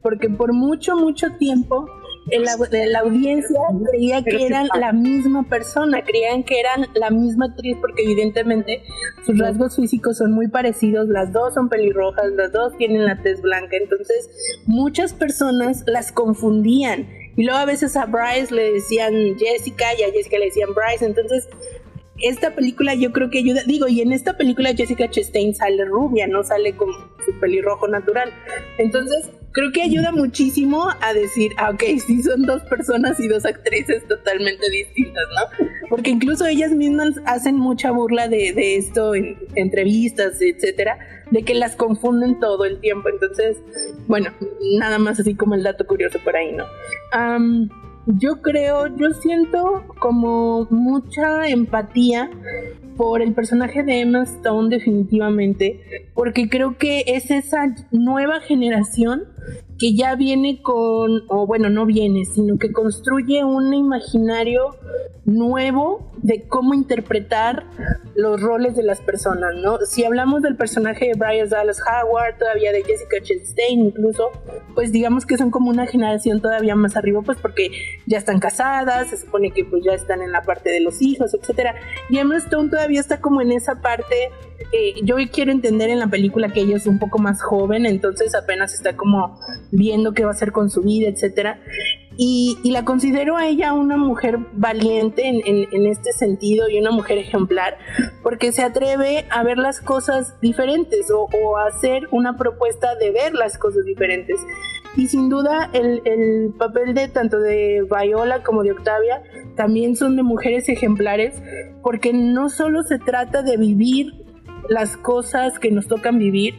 porque por mucho, mucho tiempo el au- la audiencia creía que eran la misma persona, creían que eran la misma actriz, porque evidentemente sus rasgos físicos son muy parecidos, las dos son pelirrojas, las dos tienen la tez blanca, entonces muchas personas las confundían. Y luego a veces a Bryce le decían Jessica y a Jessica le decían Bryce. Entonces, esta película yo creo que ayuda. Digo, y en esta película Jessica Chastain sale rubia, no sale como su pelirrojo natural. Entonces, creo que ayuda muchísimo a decir, ah, ok, sí son dos personas y dos actrices totalmente distintas, ¿no? Porque incluso ellas mismas hacen mucha burla de, de esto en entrevistas, etcétera, de que las confunden todo el tiempo. Entonces, bueno, nada más así como el dato curioso por ahí, ¿no? Am, yo creo, yo siento como mucha empatía por el personaje de Emma Stone definitivamente, porque creo que es esa nueva generación que ya viene con, o bueno, no viene, sino que construye un imaginario nuevo de cómo interpretar los roles de las personas, ¿no? Si hablamos del personaje de Bryce Dallas Howard, todavía de Jessica Chastain incluso, pues digamos que son como una generación todavía más arriba, pues porque ya están casadas, se supone que pues ya están en la parte de los hijos, etcétera. Y Emma Stone todavía está como en esa parte eh, yo quiero entender en la película que ella es un poco más joven, entonces apenas está como viendo qué va a hacer con su vida, etcétera. Y, la considero a ella una mujer valiente en, este sentido y una mujer ejemplar, porque se atreve a ver las cosas diferentes o, o a hacer una propuesta de ver las cosas diferentes. Y sin duda el, el papel de tanto de Viola como de Octavia también son de mujeres ejemplares, porque no solo se trata de vivir las cosas que nos tocan vivir,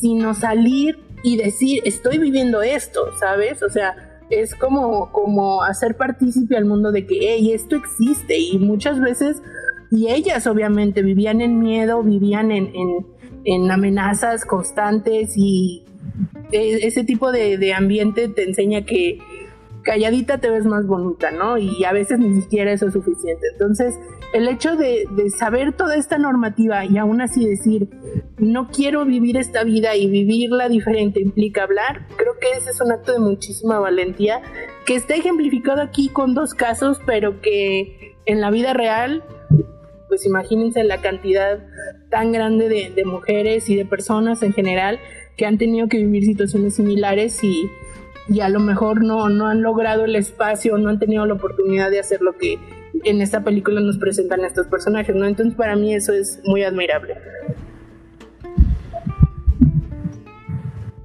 sino salir y decir, estoy viviendo esto, ¿sabes? O sea, es como, como hacer partícipe al mundo de que, hey, esto existe y muchas veces, y ellas obviamente vivían en miedo, vivían en, en, amenazas constantes y e, ese tipo de, de ambiente te enseña que calladita te ves más bonita, ¿no? Y a veces ni siquiera eso es suficiente. Entonces, el hecho de, saber toda esta normativa y aún así decir, no quiero vivir esta vida y vivirla diferente implica hablar, creo que ese es un acto de muchísima valentía que está ejemplificado aquí con dos casos, pero que en la vida real, pues imagínense la cantidad tan grande de, de mujeres y de personas en general que han tenido que vivir situaciones similares y y a lo mejor no, no han logrado el espacio, no han tenido la oportunidad de hacer lo que en esta película nos presentan estos personajes, ¿no? Entonces para mí eso es muy admirable.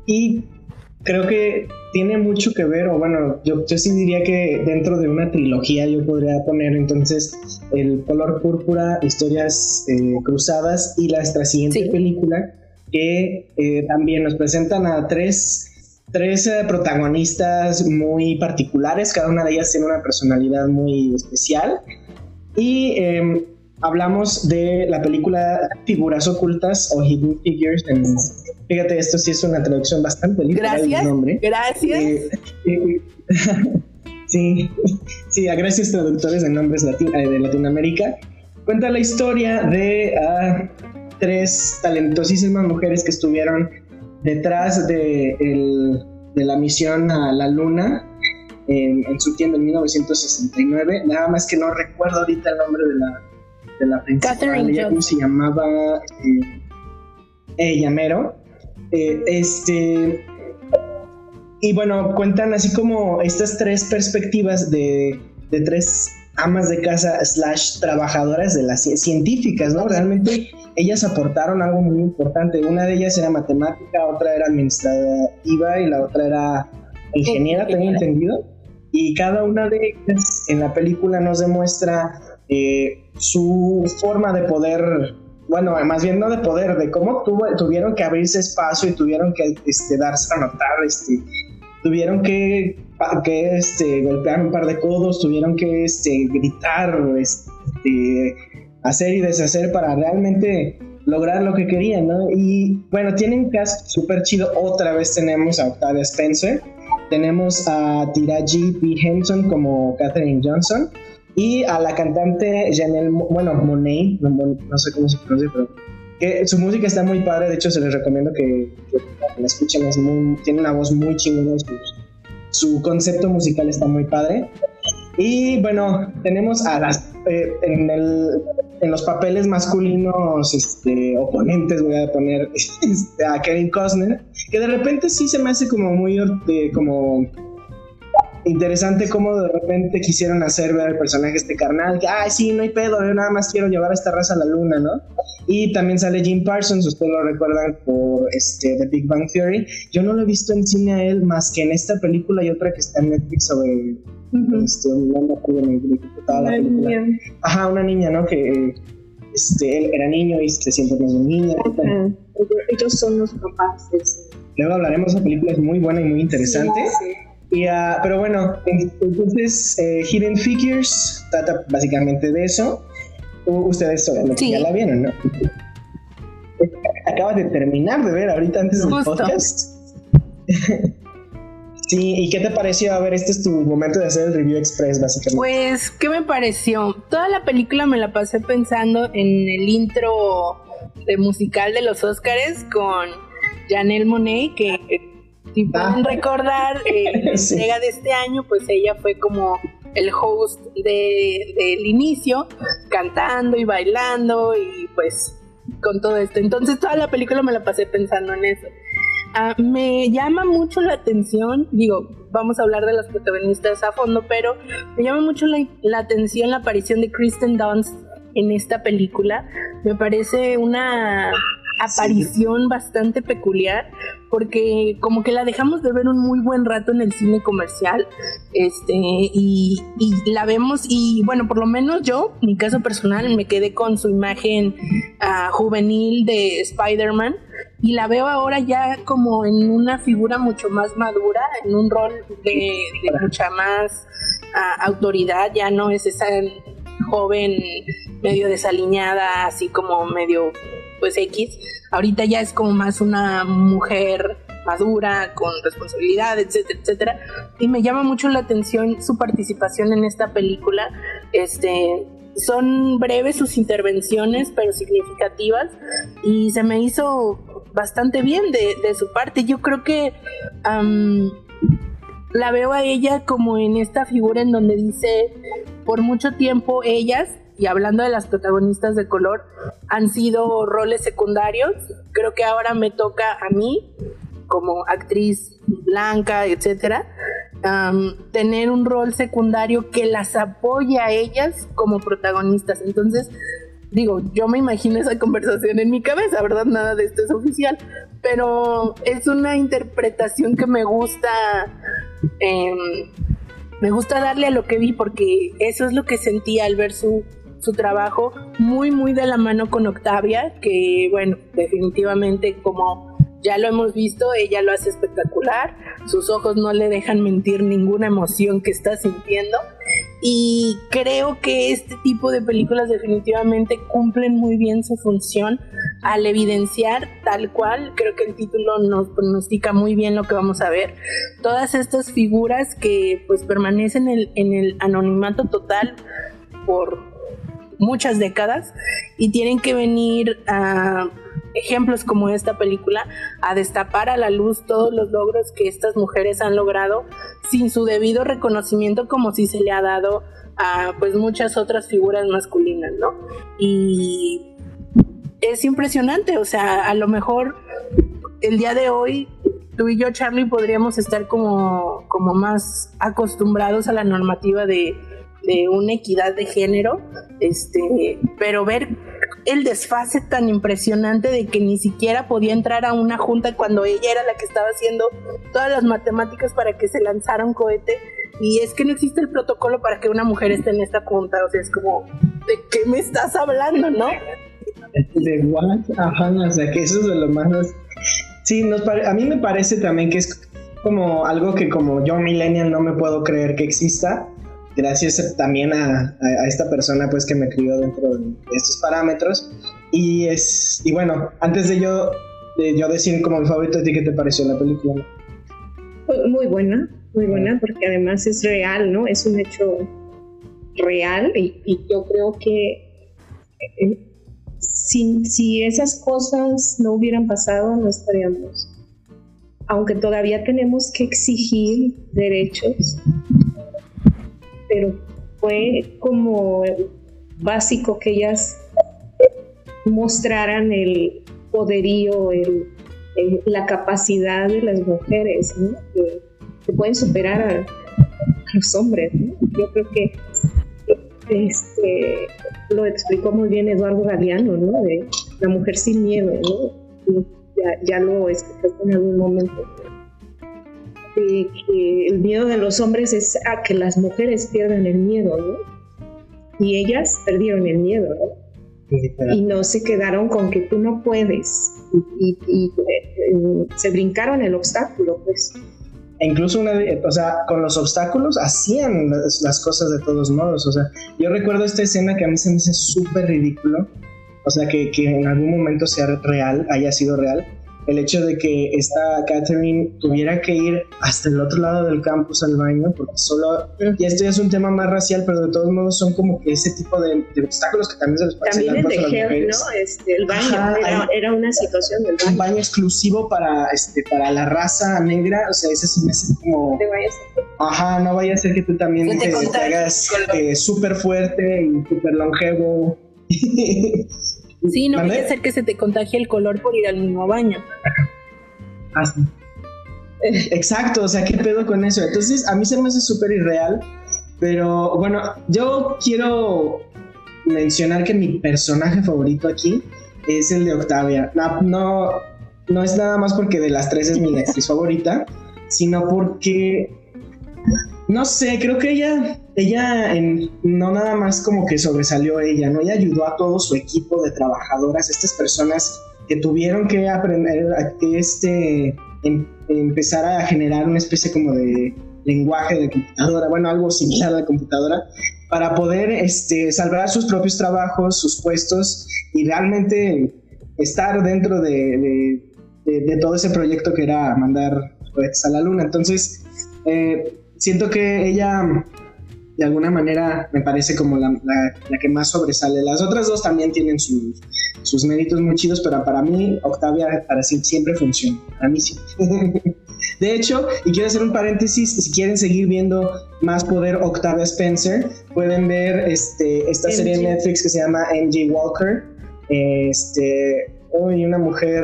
Y creo que tiene mucho que ver, o bueno, yo, yo sí diría que dentro de una trilogía yo podría poner entonces el color púrpura, historias eh, cruzadas y la siguiente película que eh, también nos presentan a tres tres eh, protagonistas muy particulares, cada una de ellas tiene una personalidad muy especial. Y em, hablamos de la película Figuras Ocultas o Hidden Figures. fíjate, esto sí es una traducción bastante literal gracias, nombre. Gracias. Eh, eh, [laughs] sí, sí, gracias traductores de nombres de Latinoamérica. Cuenta la historia de ah, tres talentosísimas mujeres que estuvieron detrás de, la misión a la Luna en, su tienda en 1969. Nada más que no recuerdo ahorita el nombre de la, de la principal. Ella, ¿cómo se llamaba? Eh, ella, Mero. Eh, este. Y bueno, cuentan así como estas tres perspectivas de, de tres amas de casa slash trabajadoras de las científicas, ¿no? Realmente ellas aportaron algo muy importante. Una de ellas era matemática, otra era administrativa y la otra era ingeniera, tengo entendido. Y cada una de ellas en la película nos demuestra eh, su forma de poder, bueno, más bien no de poder, de cómo tuvieron que abrirse espacio y tuvieron que este, darse a notar, este, tuvieron que, este, golpear un par de codos, tuvieron que este, gritar, este, hacer y deshacer para realmente lograr lo que querían, ¿no? Y bueno, tienen cast súper chido. Otra vez tenemos a Octavia Spencer, tenemos a Tiraji P. Henson como Katherine Johnson y a la cantante Janelle, bueno, Monet, no, sé cómo se pronuncia, pero que su música está muy padre. De hecho, se les recomiendo que, la escuchen. Es muy, tiene una voz muy chingona. su concepto musical está muy padre. Y bueno, tenemos a las eh, en, el, en, los papeles masculinos este, oponentes, voy a poner [laughs] este, a Kevin Costner, que de repente sí se me hace como muy como interesante cómo de repente quisieron hacer ver al personaje este carnal, que, ay, sí, no hay pedo, yo nada más quiero llevar a esta raza a la luna, ¿no? Y también sale Jim Parsons, ustedes lo recuerdan por este, The Big Bang Theory. Yo no lo he visto en cine a él más que en esta película y otra que está en Netflix sobre este, una niña. Ajá, una niña, ¿no? Que este, él era niño y se siente más niña. Ellos son los papás. Luego hablaremos de película, es muy buena y muy interesante. Y, uh, pero bueno, entonces eh, Hidden Figures trata básicamente de eso. Ustedes ya la vieron, ¿no? Acabas de terminar de ver ahorita antes del podcast. [laughs] Sí, ¿y qué te pareció? A ver, este es tu momento de hacer el review express, básicamente. Pues, ¿qué me pareció? Toda la película me la pasé pensando en el intro de musical de los Oscars con Janelle Monet, que si pueden recordar, eh, [laughs] la entrega de este año, pues ella fue como el host del inicio, cantando y bailando y pues con todo esto. Entonces toda la película me la pasé pensando en eso. Ah, me llama mucho la atención, digo, vamos a hablar de los protagonistas a fondo, pero me llama mucho la, atención la aparición de Kristen Dunst en esta película. Me parece una aparición bastante peculiar porque como que la dejamos de ver un muy buen rato en el cine comercial este y, la vemos y bueno por lo menos yo mi caso personal me quedé con su imagen ah, juvenil de Spider-Man y la veo ahora ya como en una figura mucho más madura, en un rol de, mucha más ah, autoridad, ya no es esa joven medio desaliñada, así como medio pues X, ahorita ya es como más una mujer madura, con responsabilidad, etcétera, etcétera. Y me llama mucho la atención su participación en esta película. Este, son breves sus intervenciones, pero significativas, y se me hizo bastante bien de, su parte. Yo creo que la veo a ella como en esta figura en donde dice, por mucho tiempo ellas, y hablando de las protagonistas de color, han sido roles secundarios. Creo que ahora me toca a mí, como actriz blanca, etcétera, tener un rol secundario que las apoya a ellas como protagonistas. Entonces, digo, yo me imagino esa conversación en mi cabeza, ¿verdad? Nada de esto es oficial, pero es una interpretación que me gusta, em, me gusta darle a lo que vi porque eso es lo que sentí al ver su, su trabajo muy, muy de la mano con Octavia, que bueno, definitivamente como ya lo hemos visto, ella lo hace espectacular, sus ojos no le dejan mentir ninguna emoción que está sintiendo y creo que este tipo de películas definitivamente cumplen muy bien su función al evidenciar tal cual, creo que el título nos pronostica muy bien lo que vamos a ver, todas estas figuras que pues permanecen en el, en el anonimato total por muchas décadas y tienen que venir a ejemplos como esta película a destapar a la luz todos los logros que estas mujeres han logrado sin su debido reconocimiento como si se le ha dado a pues muchas otras figuras masculinas, ¿no? Y es impresionante, o sea, a lo mejor el día de hoy tú y yo, Charlie, podríamos estar como, como más acostumbrados a la normativa de, de una equidad de género, este, pero ver el desfase tan impresionante de que ni siquiera podía entrar a una junta cuando ella era la que estaba haciendo todas las matemáticas para que se lanzara un cohete. Y es que no existe el protocolo para que una mujer esté en esta junta. O sea, es como, ¿de qué me estás hablando, no? De what? Ajá, o sea, que eso es de lo más... Sí, nos a mí me parece también que es como algo que como yo millennial no me puedo creer que exista gracias también a, esta persona pues que me crió dentro de estos parámetros. Y es y bueno antes de yo de yo decir como mi favorito a ti qué te pareció la película muy buena muy buena porque además es real no es un hecho real y, yo creo que eh, si, si esas cosas no hubieran pasado no estaríamos aunque todavía tenemos que exigir derechos pero fue como básico que ellas mostraran el poderío, el, la capacidad de las mujeres, que, pueden superar a, los hombres. Yo creo que este, lo explicó muy bien Eduardo Galeano, ¿no? de la mujer sin miedo. ¿no? Ya, ya lo escuché en algún momento que el miedo de los hombres es a que las mujeres pierdan el miedo, ¿no? Y ellas perdieron el miedo, ¿no? y no se quedaron con que tú no puedes y, eh, se brincaron el obstáculo, pues. E incluso una, o sea, con los obstáculos hacían las, cosas de todos modos. O sea, yo recuerdo esta escena que a mí se me hace súper ridículo. O sea, que, que en algún momento sea real, haya sido real el hecho de que esta Catherine tuviera que ir hasta el otro lado del campus al baño, porque solo, y esto ya es un tema más racial, pero de todos modos son como que ese tipo de, obstáculos que también se les pasa También el de Hell, ¿no? Este, el baño, era, una situación del baño. Un baño exclusivo para, este, para la raza negra, o sea, ese es me hace como... Ajá, no vaya a ser que tú también te, hagas eh, súper fuerte y súper longevo. [laughs] Sí, no puede ser que se te contagie el color por ir al mismo baño. Así. Exacto, o sea, ¿qué pedo con eso? Entonces, a mí se me hace súper irreal, pero bueno, yo quiero mencionar que mi personaje favorito aquí es el de Octavia. No, no, no es nada más porque de las tres es mi [laughs] actriz favorita, sino porque no sé, creo que ella, ella no nada más como que sobresalió ella, ¿no? Ella ayudó a todo su equipo de trabajadoras, estas personas que tuvieron que aprender a que este em, empezar a generar una especie como de lenguaje de computadora, bueno, algo similar a la computadora, para poder este, salvar sus propios trabajos, sus puestos y realmente estar dentro de, todo ese proyecto que era mandar cohetes a la luna. Entonces, eh, siento que ella de alguna manera me parece como la, la, que más sobresale. Las otras dos también tienen sus, sus méritos muy chidos, pero para mí Octavia para siempre funciona. Para mí sí. [laughs] De hecho, y quiero hacer un paréntesis, si quieren seguir viendo más poder Octavia Spencer, pueden ver este, esta serie en Netflix que se llama MJ Walker. Este, uy, una mujer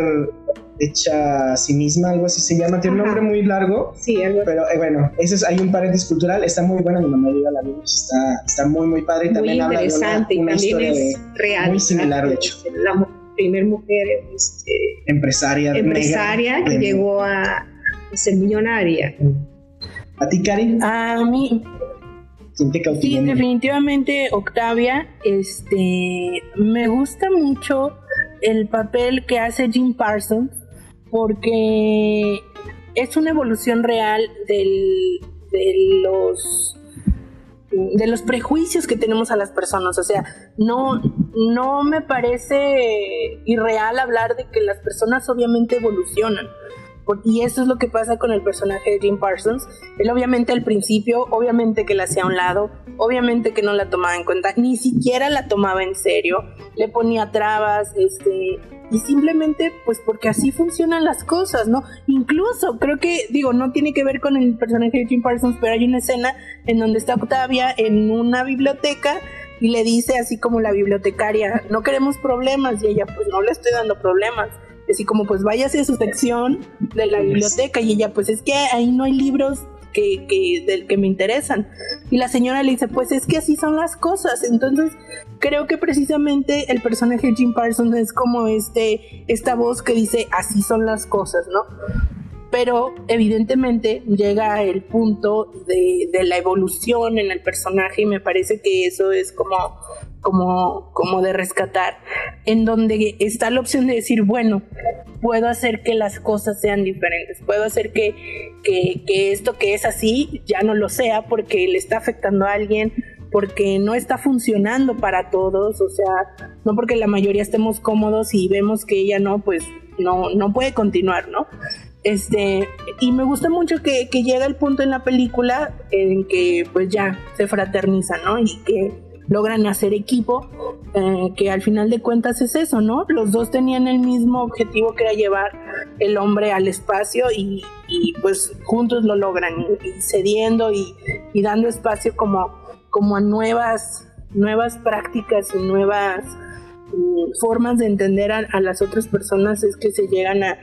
hecha a sí misma, algo así se llama, tiene un nombre muy largo. Sí, algo Pero eh, bueno, ese es, hay un paréntesis cultural, está muy buena, mi mamá llega la vimos, está, está muy, muy padre. Y también habla de una, historia real, muy similar, de hecho. La primera mujer este, empresaria, empresaria que llegó a ser millonaria. ¿A ti, Cari? A mí. ¿Quién te sí, definitivamente Octavia. Este, me gusta mucho el papel que hace Jim Parsons porque es una evolución real del, de los de los prejuicios que tenemos a las personas, o sea, no no me parece irreal hablar de que las personas obviamente evolucionan. Y eso es lo que pasa con el personaje de Jim Parsons. Él obviamente al principio, obviamente que la hacía a un lado, obviamente que no la tomaba en cuenta, ni siquiera la tomaba en serio, le ponía trabas, este, y simplemente pues porque así funcionan las cosas, ¿no? Incluso creo que, digo, no tiene que ver con el personaje de Jim Parsons, pero hay una escena en donde está Octavia en una biblioteca y le dice así como la bibliotecaria, no queremos problemas y ella pues no le estoy dando problemas así como pues váyase a su sección de la biblioteca y ella pues es que ahí no hay libros que, que, del que me interesan. Y la señora le dice, pues es que así son las cosas. Entonces, creo que precisamente el personaje de Jim Parsons es como este, esta voz que dice, así son las cosas, ¿no? Pero evidentemente llega el punto de, de la evolución en el personaje y me parece que eso es como como, como de rescatar, en donde está la opción de decir, bueno, puedo hacer que las cosas sean diferentes, puedo hacer que, que, esto que es así ya no lo sea porque le está afectando a alguien, porque no está funcionando para todos, o sea, no porque la mayoría estemos cómodos y vemos que ella no, pues no, no puede continuar, ¿no? Este, y me gusta mucho que, que llega el punto en la película en que pues ya se fraterniza, ¿no? Y que logran hacer equipo, eh, que al final de cuentas es eso, ¿no? Los dos tenían el mismo objetivo que era llevar el hombre al espacio y, pues juntos lo logran, y, cediendo y, dando espacio como, como a nuevas, nuevas prácticas y nuevas mm, formas de entender a, las otras personas es que se llegan a,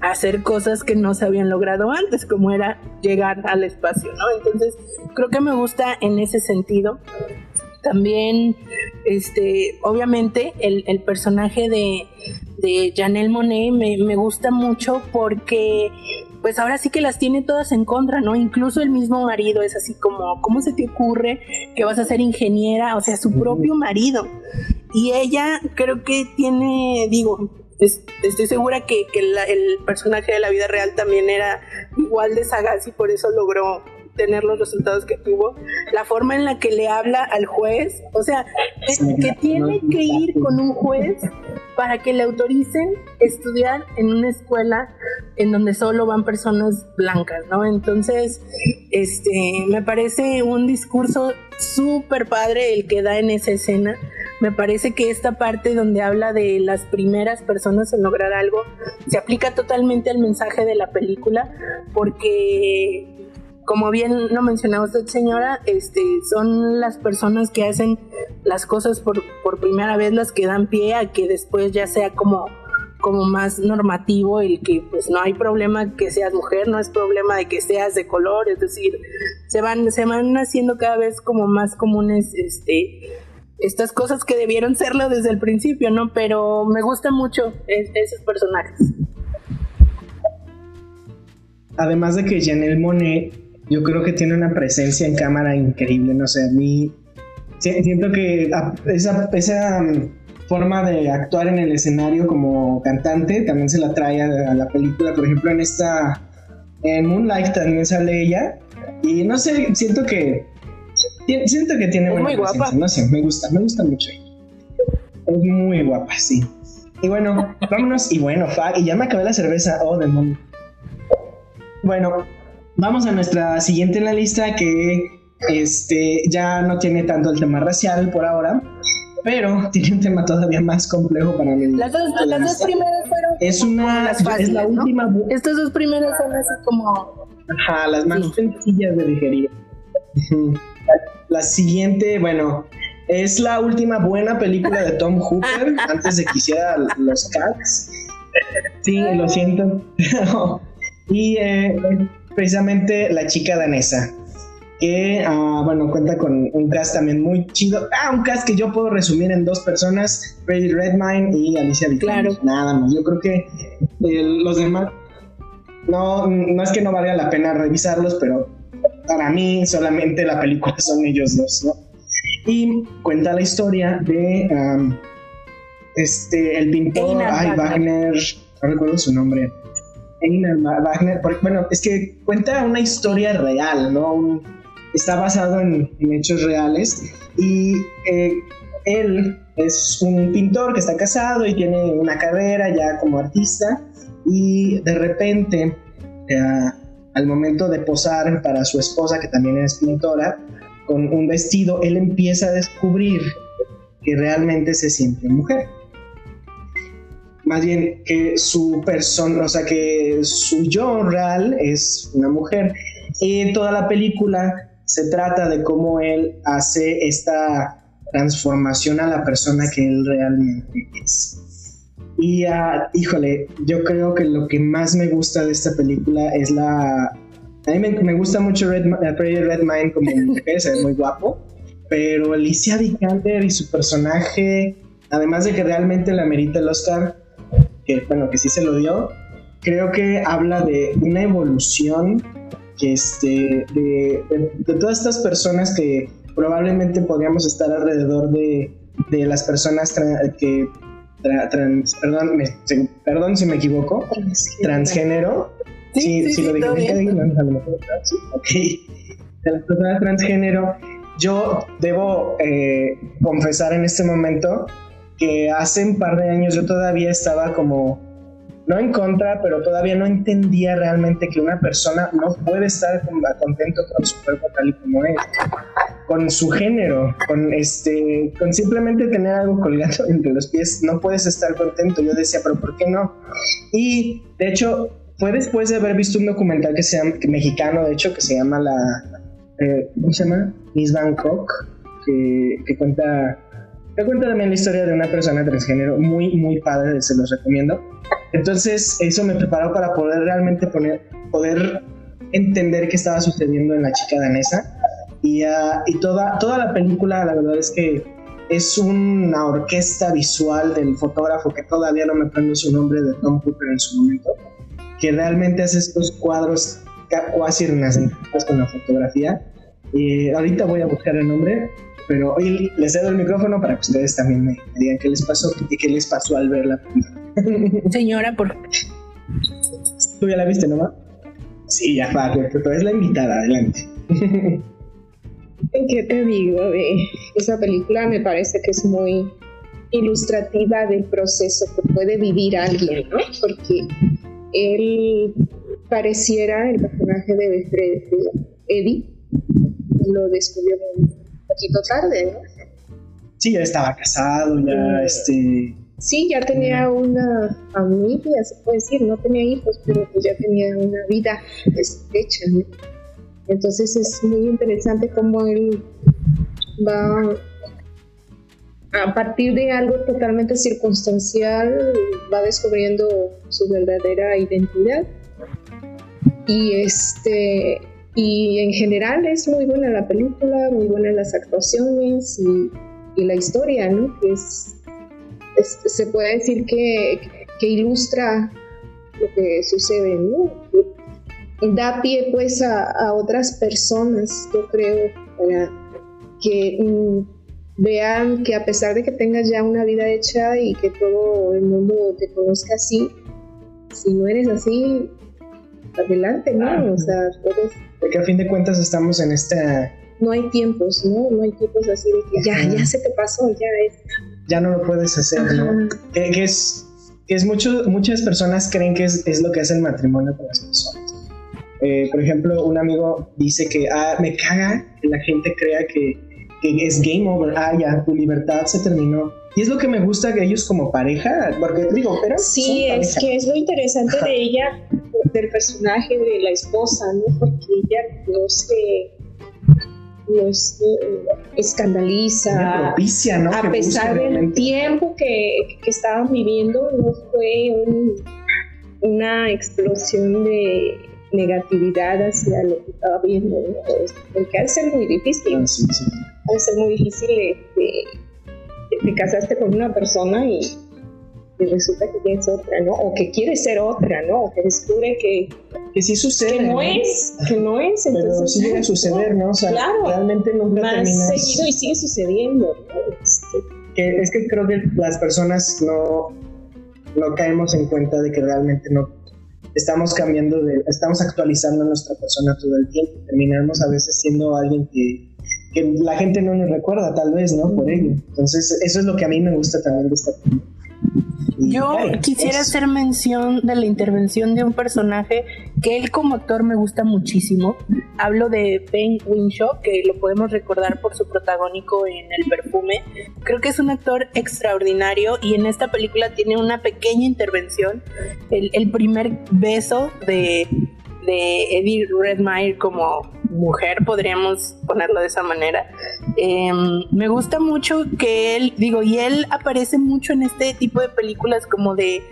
a, hacer cosas que no se habían logrado antes, como era llegar al espacio, ¿no? Entonces, creo que me gusta en ese sentido. También, este, obviamente, el, personaje de, de Janelle Monet me, gusta mucho porque pues ahora sí que las tiene todas en contra, ¿no? Incluso el mismo marido es así como, ¿cómo se te ocurre que vas a ser ingeniera? O sea, su propio marido. Y ella creo que tiene, digo, estoy segura que, el personaje de la vida real también era igual de sagaz y por eso logró tener los resultados que tuvo, la forma en la que le habla al juez, o sea, que tiene que ir con un juez para que le autoricen estudiar en una escuela en donde solo van personas blancas, ¿no? Entonces, este, me parece un discurso súper padre el que da en esa escena. Me parece que esta parte donde habla de las primeras personas en lograr algo se aplica totalmente al mensaje de la película porque como bien lo mencionaba usted, señora, este, son las personas que hacen las cosas por, por primera vez las que dan pie a que después ya sea como, como más normativo el que pues no hay problema que seas mujer, no es problema de que seas de color, es decir, se van, se van haciendo cada vez como más comunes este estas cosas que debieron serlo desde el principio, ¿no? Pero me gusta mucho esos personajes. Además de que Janelle Monet yo creo que tiene una presencia en cámara increíble, no sé, a mí siento que esa, esa, forma de actuar en el escenario como cantante también se la trae a, la película. Por ejemplo, en esta, en Moonlight también sale ella. Y no sé, siento que, siento que tiene muy guapa. No sé, me gusta, me gusta mucho. Es muy guapa, sí. Y bueno, vámonos. Y bueno, y ya me acabé la cerveza. Oh, demonio. Bueno, vamos a nuestra siguiente en la lista que este ya no tiene tanto el tema racial por ahora, pero [laughs] tiene un tema todavía más complejo para mí. Las dos, las dos primeras fueron es una es la última. Estas dos primeras son así como Ajá, las más sencillas de digerir. La siguiente, bueno, es la última buena película de Tom Hooper [laughs] antes de que hiciera los Cats. Sí, lo siento. [laughs] y eh, precisamente La chica danesa. Que, ah, bueno, cuenta con un cast también muy chido. Ah, un cast que yo puedo resumir en dos personas: Freddie Redmine y Alicia Vikander. Claro. Nada más. Yo creo que eh, los demás. No, no es que no valga la pena revisarlos, pero para mí solamente la película son ellos dos, ¿no? y cuenta la historia de este el pintor ay, Wagner. no recuerdo su nombre Einar Wagner bueno es que cuenta una historia real no está basado en, hechos reales y eh, él es un pintor que está casado y tiene una carrera ya como artista y de repente al momento de posar para su esposa que también es pintora con un vestido, él empieza a descubrir que realmente se siente mujer. Más bien que su persona, o sea, que su yo real es una mujer. Y en toda la película se trata de cómo él hace esta transformación a la persona que él realmente es. Y, uh, híjole, yo creo que lo que más me gusta de esta película es la, a mí me, gusta mucho Red, Red Redmine como mujer, es muy guapo, pero Alicia Vikander y su personaje, además de que realmente la merita el Oscar, que bueno, que sí se lo dio, creo que habla de una evolución que este, de, todas estas personas que probablemente podríamos estar alrededor de, de las personas que perdón, perdón si me equivoco, transgénero, Sí, sí, lo dije. ok. De las personas transgénero, yo debo eh, confesar en este momento que hace un par de años yo todavía estaba como, no en contra, pero todavía no entendía realmente que una persona no puede estar contento con su cuerpo tal y como es, con su género, con este, con simplemente tener algo colgado [laughs] entre los pies, no puedes estar contento. Yo decía, pero ¿por qué no? Y de hecho, fue después de haber visto un documental que se mexicano, de hecho, que se llama la. Eh, ¿Cómo se llama? Miss Bangkok, que, que cuenta. Que cuenta también la historia de una persona transgénero muy, muy padre, se los recomiendo. Entonces, eso me preparó para poder realmente poner, poder entender qué estaba sucediendo en la chica danesa. Y, uh, y toda, toda la película, la verdad es que es una orquesta visual del fotógrafo que todavía no me prendo su nombre de Tom Cooper en su momento que realmente hace estos cuadros cuasi renacentistas con la fotografía. Y ahorita voy a buscar el nombre, pero hoy les cedo el micrófono para que ustedes también me, digan qué les pasó y qué les pasó al verla. [laughs] Señora, por ¿Tú ya la viste, no? Sí, ya, va, pero es la invitada, adelante. ¿Qué te digo? esa película me parece que es muy ilustrativa del proceso que puede vivir alguien, ¿no? Porque él pareciera el personaje de, Eddie, lo descubrió un poquito tarde, ¿no? Sí, ya estaba casado, ya eh, este... Sí, ya tenía una familia, se puede decir, no tenía hijos, pero pues ya tenía una vida hecha, ¿no? Entonces es muy interesante cómo él va a partir de algo totalmente circunstancial va descubriendo su verdadera identidad y este y en general es muy buena la película muy buenas las actuaciones y, la historia no que es, se puede decir que, que, ilustra lo que sucede ¿no? da pie pues a, a otras personas yo creo para que mm, vean que a pesar de que tengas ya una vida hecha y que todo el mundo te conozca así, si no eres así, adelante, ¿no? O sea, todos... Porque a fin de cuentas estamos en esta... No hay tiempos, ¿no? No hay tiempos así de que ya, ya se te pasó, ya es... Ya no lo puedes hacer, ¿no? Que, que es, que es mucho, muchas personas creen que es, es lo que hace el matrimonio con las personas. Eh, por ejemplo, un amigo dice que ah, me caga que la gente crea que, que, es game over, ah, ya, tu libertad se terminó. Y es lo que me gusta de ellos como pareja, porque digo, pero... Sí, es que es lo interesante de ella, del personaje de la esposa, ¿no? Porque ella no se, no se escandaliza. Propicia, ¿no? A pesar del tiempo que, que estaban viviendo, no fue un- una explosión de negatividad hacia lo que estaba viendo, ¿no? porque ha de ser muy difícil, Ah, sí, sí. ha de ser muy difícil este, te, te casaste con una persona y, y resulta que ya es otra, ¿no? O que quiere ser otra, ¿no? O que descubre que, Que sí sucede. que no es, que no es, Pero entonces sí llega a suceder, ¿no? O sea, Claro. realmente nunca más terminas. seguido y sigue sucediendo, ¿no? Este, que es que creo que las personas no, no caemos en cuenta de que realmente no estamos cambiando de, estamos actualizando a nuestra persona todo el tiempo. Terminamos a veces siendo alguien que, que la gente no nos recuerda, tal vez, ¿no? Por ello. Entonces, eso es lo que a mí me gusta también de esta película. Yo quisiera hacer mención de la intervención de un personaje que él como actor me gusta muchísimo. Hablo de Ben Winshaw, que lo podemos recordar por su protagónico en El perfume. Creo que es un actor extraordinario y en esta película tiene una pequeña intervención. El, el primer beso de, de Eddie Redmayne como mujer, podríamos ponerlo de esa manera. Eh, me gusta mucho que él, digo, y él aparece mucho en este tipo de películas como de,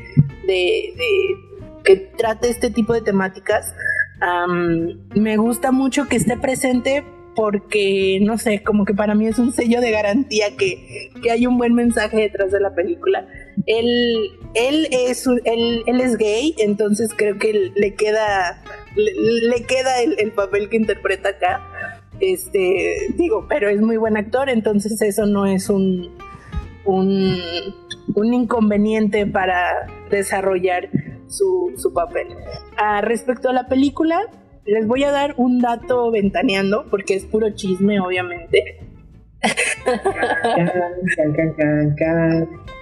que trate este tipo de temáticas. Am, me gusta mucho que esté presente porque, no sé, como que para mí es un sello de garantía que, que hay un buen mensaje detrás de la película. Él, él, es, él, él es gay, entonces creo que le queda, le, le queda el papel que interpreta acá. Este, digo, pero es muy buen actor, entonces eso no es un, un, un inconveniente para desarrollar su, su papel. Ah, respecto a la película, les voy a dar un dato ventaneando, porque es puro chisme, obviamente.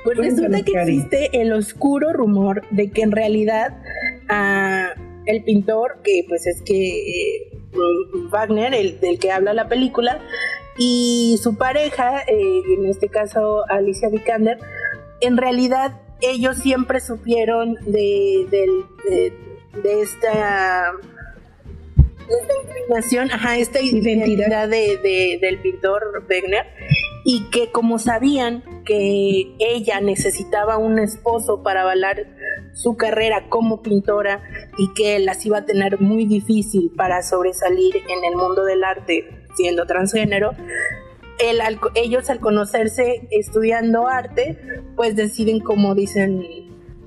Pues resulta que existe el oscuro rumor de que en realidad ah, el pintor, que pues es que eh, Wagner, el del que habla la película, y su pareja, eh, en este caso Alicia Vikander, en realidad ellos siempre supieron de, del- de- de esta inclinación, ajá, esta identidad. de- de- del pintor Wegner y que como sabían que ella necesitaba un esposo para avalar su carrera como pintora y que las iba a tener muy difícil para sobresalir en el mundo del arte siendo transgénero, el ellos al conocerse estudiando arte, pues deciden como dicen,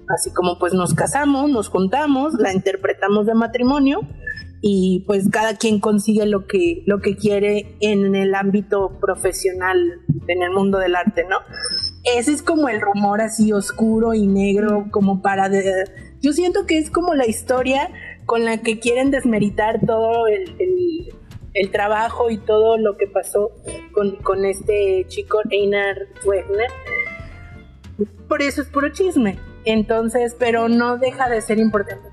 así como pues nos casamos, nos juntamos, la interpretamos de matrimonio y pues cada quien consigue lo que, lo que quiere en el ámbito profesional, en el mundo del arte, ¿no? Ese es como el rumor así oscuro y negro, como para... de- yo siento que es como la historia con la que quieren desmeritar todo el, el- el trabajo y todo lo que pasó con, con este chico Einar Wegner. Por eso es puro chisme. Entonces, pero no deja de ser importante.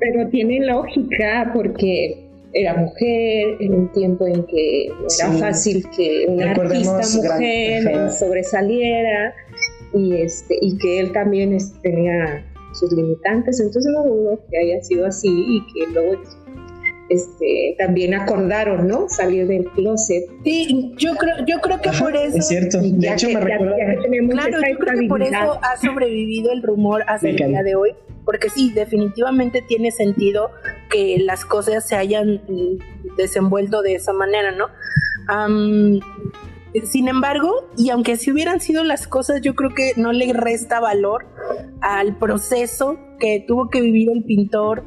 Pero tiene lógica porque era mujer en un tiempo en que no era Sí. fácil que una artista mujer sobresaliera y este y que él también tenía sus limitantes entonces no dudo que haya sido así y que luego este también acordaron no salir del closet Sí, yo creo, yo creo que Ajá, por eso. Es cierto. De hecho, que, me recuerda. Claro, yo creo que por eso ha sobrevivido el rumor hasta el día de hoy, porque sí, definitivamente tiene sentido que las cosas se hayan desenvuelto de esa manera, ¿no? Am, sin embargo, y aunque si hubieran sido las cosas, yo creo que no le resta valor al proceso que tuvo que vivir el pintor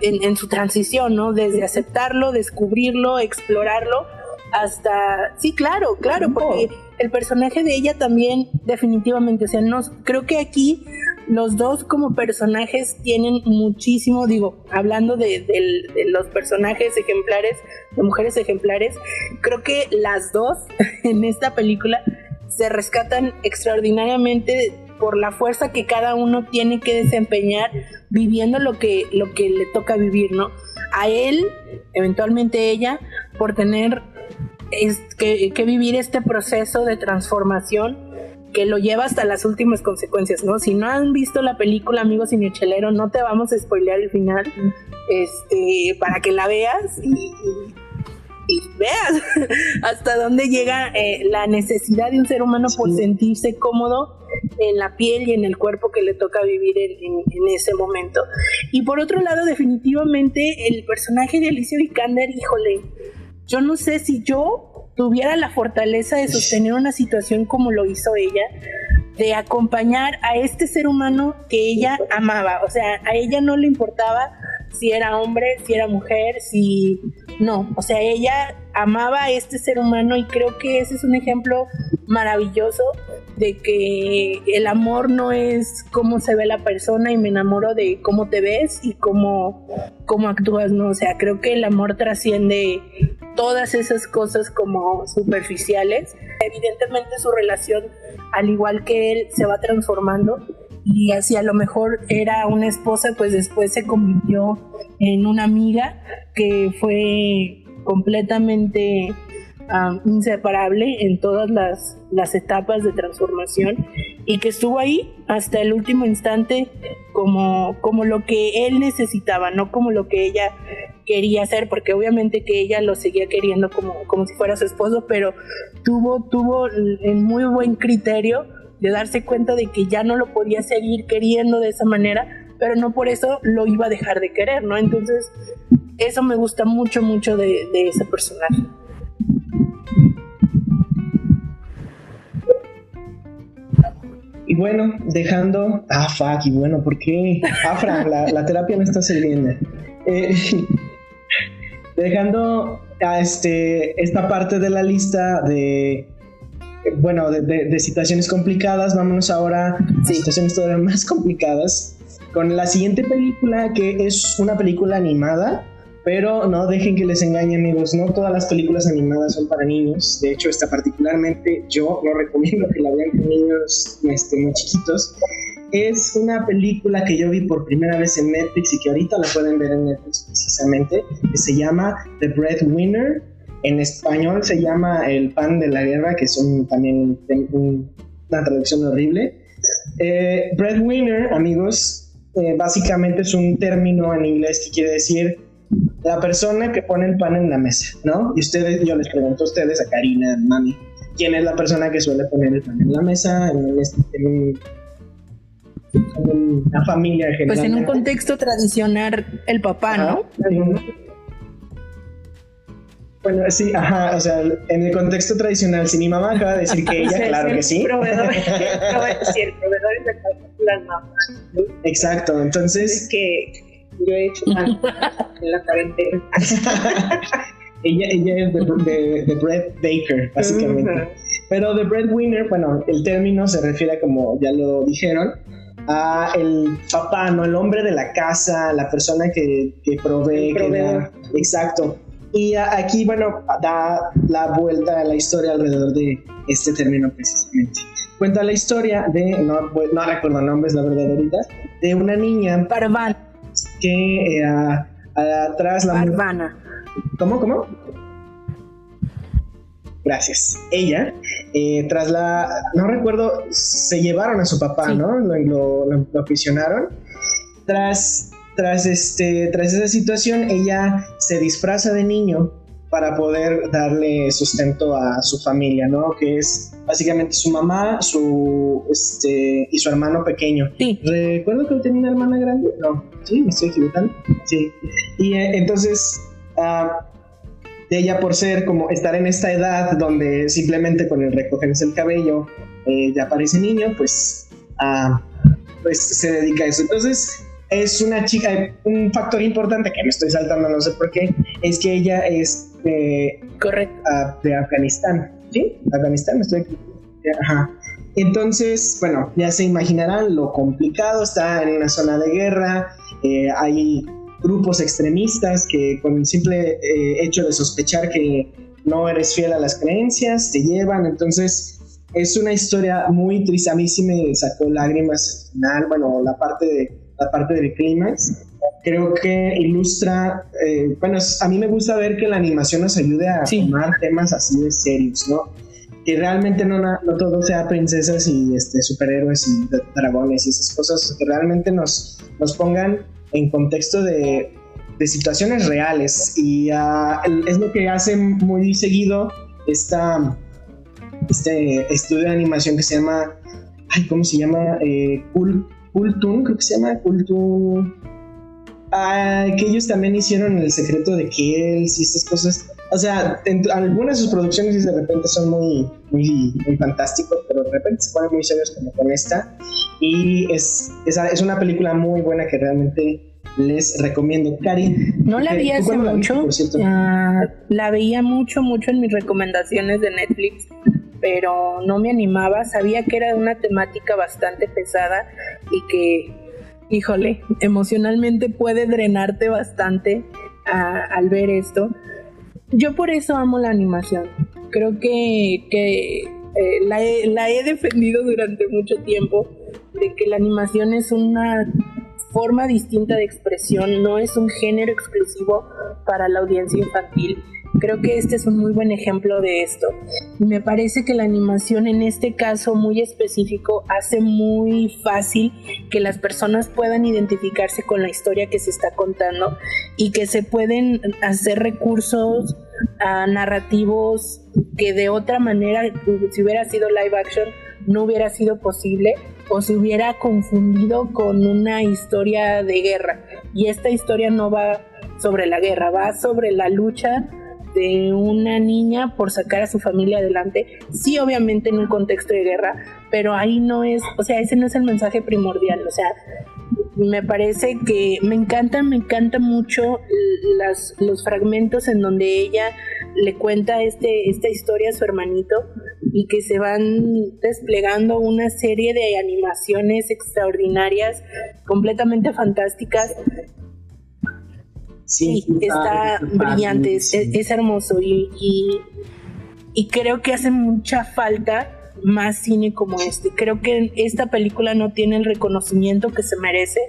en su transición, ¿no? Desde aceptarlo, descubrirlo, explorarlo hasta, sí, claro, claro, porque el personaje de ella también definitivamente, o sea, no, creo que aquí los dos como personajes tienen muchísimo, digo, hablando de, los personajes ejemplares, de mujeres ejemplares, creo que las dos [laughs] en esta película se rescatan extraordinariamente por la fuerza que cada uno tiene que desempeñar viviendo lo que, lo que le toca vivir, ¿no? A él, eventualmente ella, por tener que, que vivir este proceso de transformación que lo lleva hasta las últimas consecuencias, ¿no? Si no han visto la película Amigos sin Chelero, no te vamos a spoilear el final, este, para que la veas y, veas [laughs] hasta dónde llega eh, la necesidad de un ser humano por sentirse cómodo en la piel y en el cuerpo que le toca vivir en, ese momento. Y por otro lado, definitivamente el personaje de Alicia Vikander, híjole, yo no sé si yo tuviera la fortaleza de sostener una situación como lo hizo ella, de acompañar a este ser humano que ella amaba. O sea, a ella no le importaba si era hombre, si era mujer, si no. O sea, ella amaba a este ser humano y creo que ese es un ejemplo maravilloso de que el amor no es cómo se ve la persona y me enamoro de cómo te ves y cómo, cómo actúas, ¿no? O sea, creo que el amor trasciende todas esas cosas como superficiales. Evidentemente su relación, al igual que él, se va transformando y así a lo mejor era una esposa, pues después se convirtió en una amiga que fue completamente inseparable en todas las, las, etapas de transformación y que estuvo ahí hasta el último instante como, como lo que él necesitaba, no como lo que ella quería hacer, porque obviamente que ella lo seguía queriendo como, como si fuera su esposo, pero tuvo, tuvo el muy buen criterio de darse cuenta de que ya no lo podía seguir queriendo de esa manera, pero no por eso lo iba a dejar de querer, ¿no? Entonces, eso me gusta mucho, mucho de, de ese personaje. Y bueno, dejando. Ah, fuck, y bueno, ¿por qué? Afra, la, terapia no está sirviendo. Eh, dejando a este, esta parte de la lista de. Bueno, de, situaciones complicadas, vámonos ahora a situaciones todavía [laughs] más complicadas. Con la siguiente película, que es una película animada pero no dejen que les engañe amigos, no todas las películas animadas son para niños, de hecho esta particularmente yo no [laughs] recomiendo que la vean con niños este, muy chiquitos. Es una película que yo vi por primera vez en Netflix y que ahorita la pueden ver en Netflix precisamente, que se llama The Breadwinner. En español se llama El pan de la guerra, que es también una traducción horrible. Eh, breadwinner, amigos, eh, básicamente es un término en inglés que quiere decir la persona que pone el pan en la mesa, ¿no? Y ustedes, yo les pregunto a ustedes, a Karina, a Mami, ¿quién es la persona que suele poner el pan en la mesa en, este, una familia general? Pues en un contexto tradicional, el papá, ¿no? Bueno, sí, ajá, o sea, en el contexto tradicional, si mi mamá acaba de decir que [laughs] ella, claro que sí. [laughs] Proveedor, sí, el proveedor es la mamá. Exacto, entonces... Es que yo he hecho [laughs] en la cuarentena. ella, ella es de, de, Bread Baker, básicamente. Pero The Breadwinner, bueno, el término se refiere, como ya lo dijeron, a el papá, ¿no? El hombre de la casa, la persona que, que provee. Que exacto. Y aquí, bueno, da la vuelta a la historia alrededor de este término precisamente. Cuenta la historia de, no, no recuerdo nombres, la verdad, ahorita, de una niña. Parvan que eh, atrás la... Barbana. ¿Cómo, cómo? Gracias. Ella, eh, tras la... No recuerdo, se llevaron a su papá, ¿no? Lo, lo, aprisionaron. Tras, tras, este, tras esa situación, ella se disfraza de niño para poder darle sustento a su familia, ¿no? Que es básicamente su mamá, su este y su hermano pequeño. Sí. Recuerdo que tenía una hermana grande. No, sí, me estoy equivocando. Sí. Y eh, entonces uh, ella por ser como estar en esta edad donde simplemente con el recogerse el cabello eh, ya parece niño, pues uh, pues se dedica a eso. Entonces es una chica, un factor importante que me estoy saltando, no sé por qué, es que ella es Correcto. ah, de Afganistán. ¿Sí? Afganistán, estoy aquí. Ajá. Entonces, bueno, ya se imaginarán lo complicado, está en una zona de guerra, eh, hay grupos extremistas que con el simple eh, hecho de sospechar que no eres fiel a las creencias, te llevan, entonces es una historia muy triste, a mí sí me sacó lágrimas al final, bueno, la parte, de, la parte del clímax, creo que ilustra, eh, bueno, a mí me gusta ver que la animación nos ayude a Sí. tomar temas así de serios, ¿no? Que realmente no, no todo sea princesas y este, superhéroes y dragones y esas cosas, que realmente nos, nos pongan en contexto de, de situaciones reales y el- es lo que hace muy seguido esta, este estudio de animación que se llama, ay, ¿cómo se llama? Eh, Cul- Cultun, creo que se llama Cultun. Ah, que ellos también hicieron El secreto de Kells y estas cosas. O sea, en- algunas de sus producciones de repente son muy, muy, muy fantásticos, pero de repente se ponen muy serios como con esta. Y es, es, es una película muy buena que realmente les recomiendo. Cari, No la ¿tú vi hace la mucho. por cierto? ah, la veía mucho, mucho en mis recomendaciones de Netflix, pero no me animaba. Sabía que era una temática bastante pesada y que, híjole, emocionalmente puede drenarte bastante al ver esto. Yo por eso amo la animación. Creo que, que, eh, la, he, la he defendido durante mucho tiempo de que la animación es una forma distinta de expresión, no es un género exclusivo para la audiencia infantil. Creo que este es un muy buen ejemplo de esto. Me parece que la animación en este caso muy específico hace muy fácil que las personas puedan identificarse con la historia que se está contando y que se pueden hacer recursos ah, narrativos que de otra manera, si hubiera sido live action, no hubiera sido posible o se hubiera confundido con una historia de guerra. Y esta historia no va sobre la guerra, va sobre la lucha de una niña por sacar a su familia adelante. Sí, obviamente en un contexto de guerra, pero ahí no es, o sea, ese no es el mensaje primordial. O sea, me parece que me encanta, me encanta mucho las, los fragmentos en donde ella le cuenta este, esta historia a su hermanito y que se van desplegando una serie de animaciones extraordinarias, completamente fantásticas. Sí, está brillante, es, es hermoso y, y, y creo que hace mucha falta más cine como este. Creo que esta película no tiene el reconocimiento que se merece.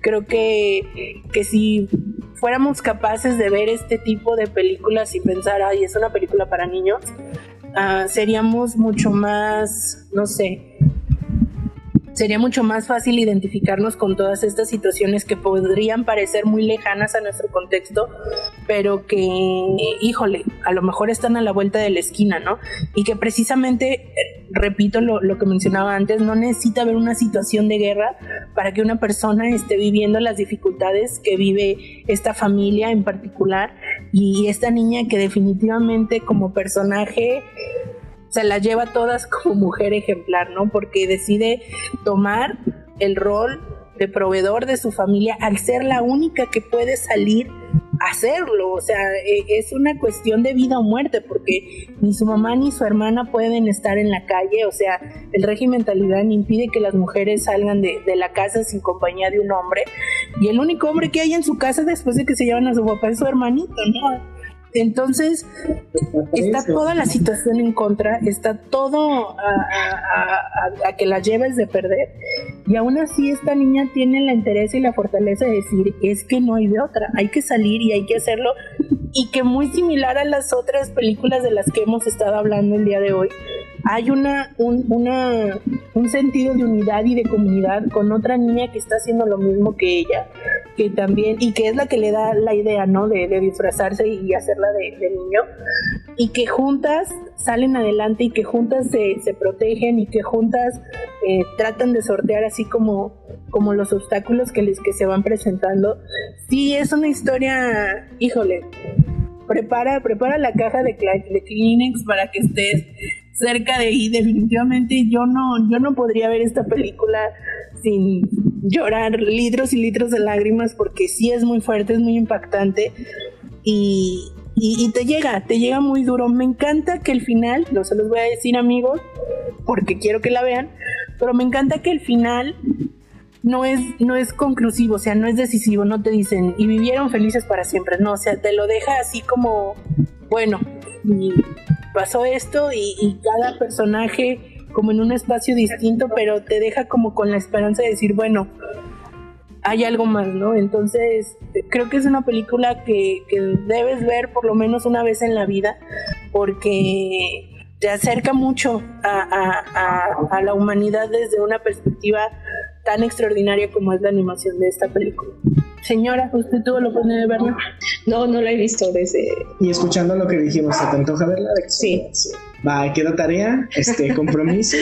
Creo que, que si fuéramos capaces de ver este tipo de películas y pensar, ay, es una película para niños, uh, seríamos mucho más, no sé, sería mucho más fácil identificarnos con todas estas situaciones que podrían parecer muy lejanas a nuestro contexto, pero que, híjole, a lo mejor están a la vuelta de la esquina, ¿no? Y que precisamente, repito lo, lo que mencionaba antes, no necesita haber una situación de guerra para que una persona esté viviendo las dificultades que vive esta familia en particular y esta niña que definitivamente como personaje se las lleva todas como mujer ejemplar, ¿no? Porque decide tomar el rol de proveedor de su familia al ser la única que puede salir a hacerlo. O sea, es una cuestión de vida o muerte, porque ni su mamá ni su hermana pueden estar en la calle. O sea, el régimen talibán impide que las mujeres salgan de, de la casa sin compañía de un hombre. Y el único hombre que hay en su casa después de que se llevan a su papá es su hermanito, ¿no? Entonces, está toda la situación en contra, está todo a, a, a, a, que la lleves de perder. Y aún así, esta niña tiene la interés y la fortaleza de decir: es que no hay de otra, hay que salir y hay que hacerlo. Y que, muy similar a las otras películas de las que hemos estado hablando el día de hoy, hay una, un, una, un sentido de unidad y de comunidad con otra niña que está haciendo lo mismo que ella, que también, y que es la que le da la idea, ¿no? De, disfrazarse y hacerla de, de, niño, y que juntas salen adelante y que juntas se, se protegen y que juntas eh, tratan de sortear así como, como los obstáculos que les que se van presentando. Sí, es una historia, híjole, prepara, prepara la caja de, de Kleenex para que estés cerca de ahí. Definitivamente yo no, yo no podría ver esta película sin llorar litros y litros de lágrimas porque sí es muy fuerte, es muy impactante y, y, te llega, te llega muy duro. Me encanta que el final, no se los voy a decir amigos, porque quiero que la vean, pero me encanta que el final no es, no es conclusivo, o sea, no es decisivo, no te dicen, y vivieron felices para siempre, no, o sea, te lo deja así como, bueno, y pasó esto y, cada personaje como en un espacio distinto, pero te deja como con la esperanza de decir, bueno, hay algo más, ¿no? Entonces, creo que es una película que, que debes ver por lo menos una vez en la vida, porque te acerca mucho a, la humanidad desde una perspectiva tan extraordinaria como es la animación de esta película. Señora, ¿usted tuvo la oportunidad de verla? No, no la he visto desde... Y escuchando lo que dijimos, ¿se te antoja verla? Sí. Va, queda tarea, este [laughs] compromiso.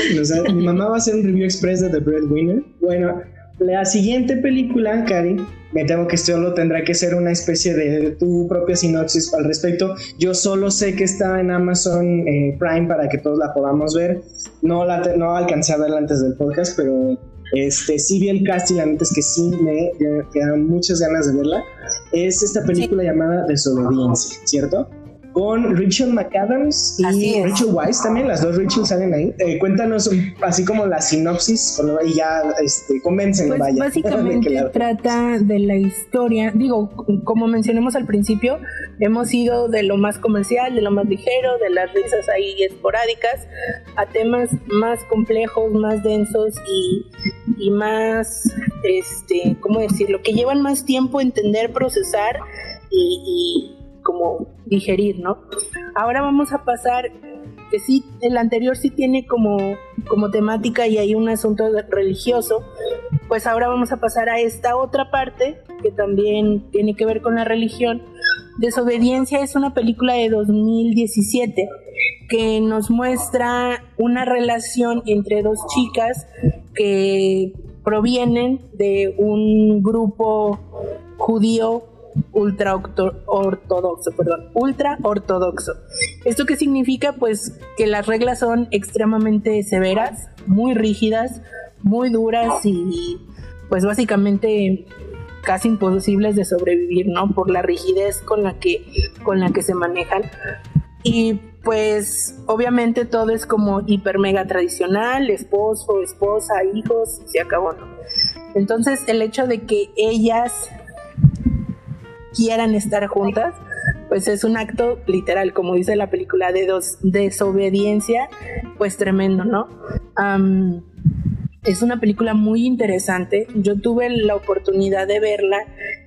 mi mamá va a hacer un review express de The Breadwinner. Bueno, la siguiente película, Cari, me temo que solo tendrá que ser una especie de tu propia sinopsis al respecto. Yo solo sé que está en Amazon eh, Prime para que todos la podamos ver. No, la no alcancé a verla antes del podcast, pero este, sí vi el casting, la neta es que sí me quedan muchas ganas de verla. Es esta película llamada Desobediencia, ¿cierto? Con Rachel McAdams y Rachel Weisz también, las dos Rachel salen ahí. Eh, cuéntanos así como la sinopsis y ya este, convencen, pues vaya. [laughs] Básicamente trata de la historia, digo, como mencionamos al principio, hemos ido de lo más comercial, de lo más ligero, de las risas ahí esporádicas, a temas más complejos, más densos y, y más, este, ¿cómo decirlo? Que llevan más tiempo entender, procesar y como digerir, ¿no? Ahora vamos a pasar, que sí, el anterior sí tiene como, como temática y hay un asunto religioso, pues ahora vamos a pasar a esta otra parte que también tiene que ver con la religión. Desobediencia es una película de 2017 que nos muestra una relación entre dos chicas que provienen de un grupo judío ultra ortodoxo, perdón, ultra ortodoxo. ¿Esto qué significa? Pues que las reglas son extremadamente severas, muy rígidas, muy duras y pues básicamente casi imposibles de sobrevivir, ¿no? Por la rigidez con la que con la que se manejan. Y pues obviamente todo es como hiper mega tradicional, esposo, esposa, hijos, se acabó, ¿no? Entonces el hecho de que ellas quieran estar juntas, pues es un acto literal, como dice la película, de dos, desobediencia, pues tremendo, ¿no? es una película muy interesante. Yo tuve la oportunidad de verla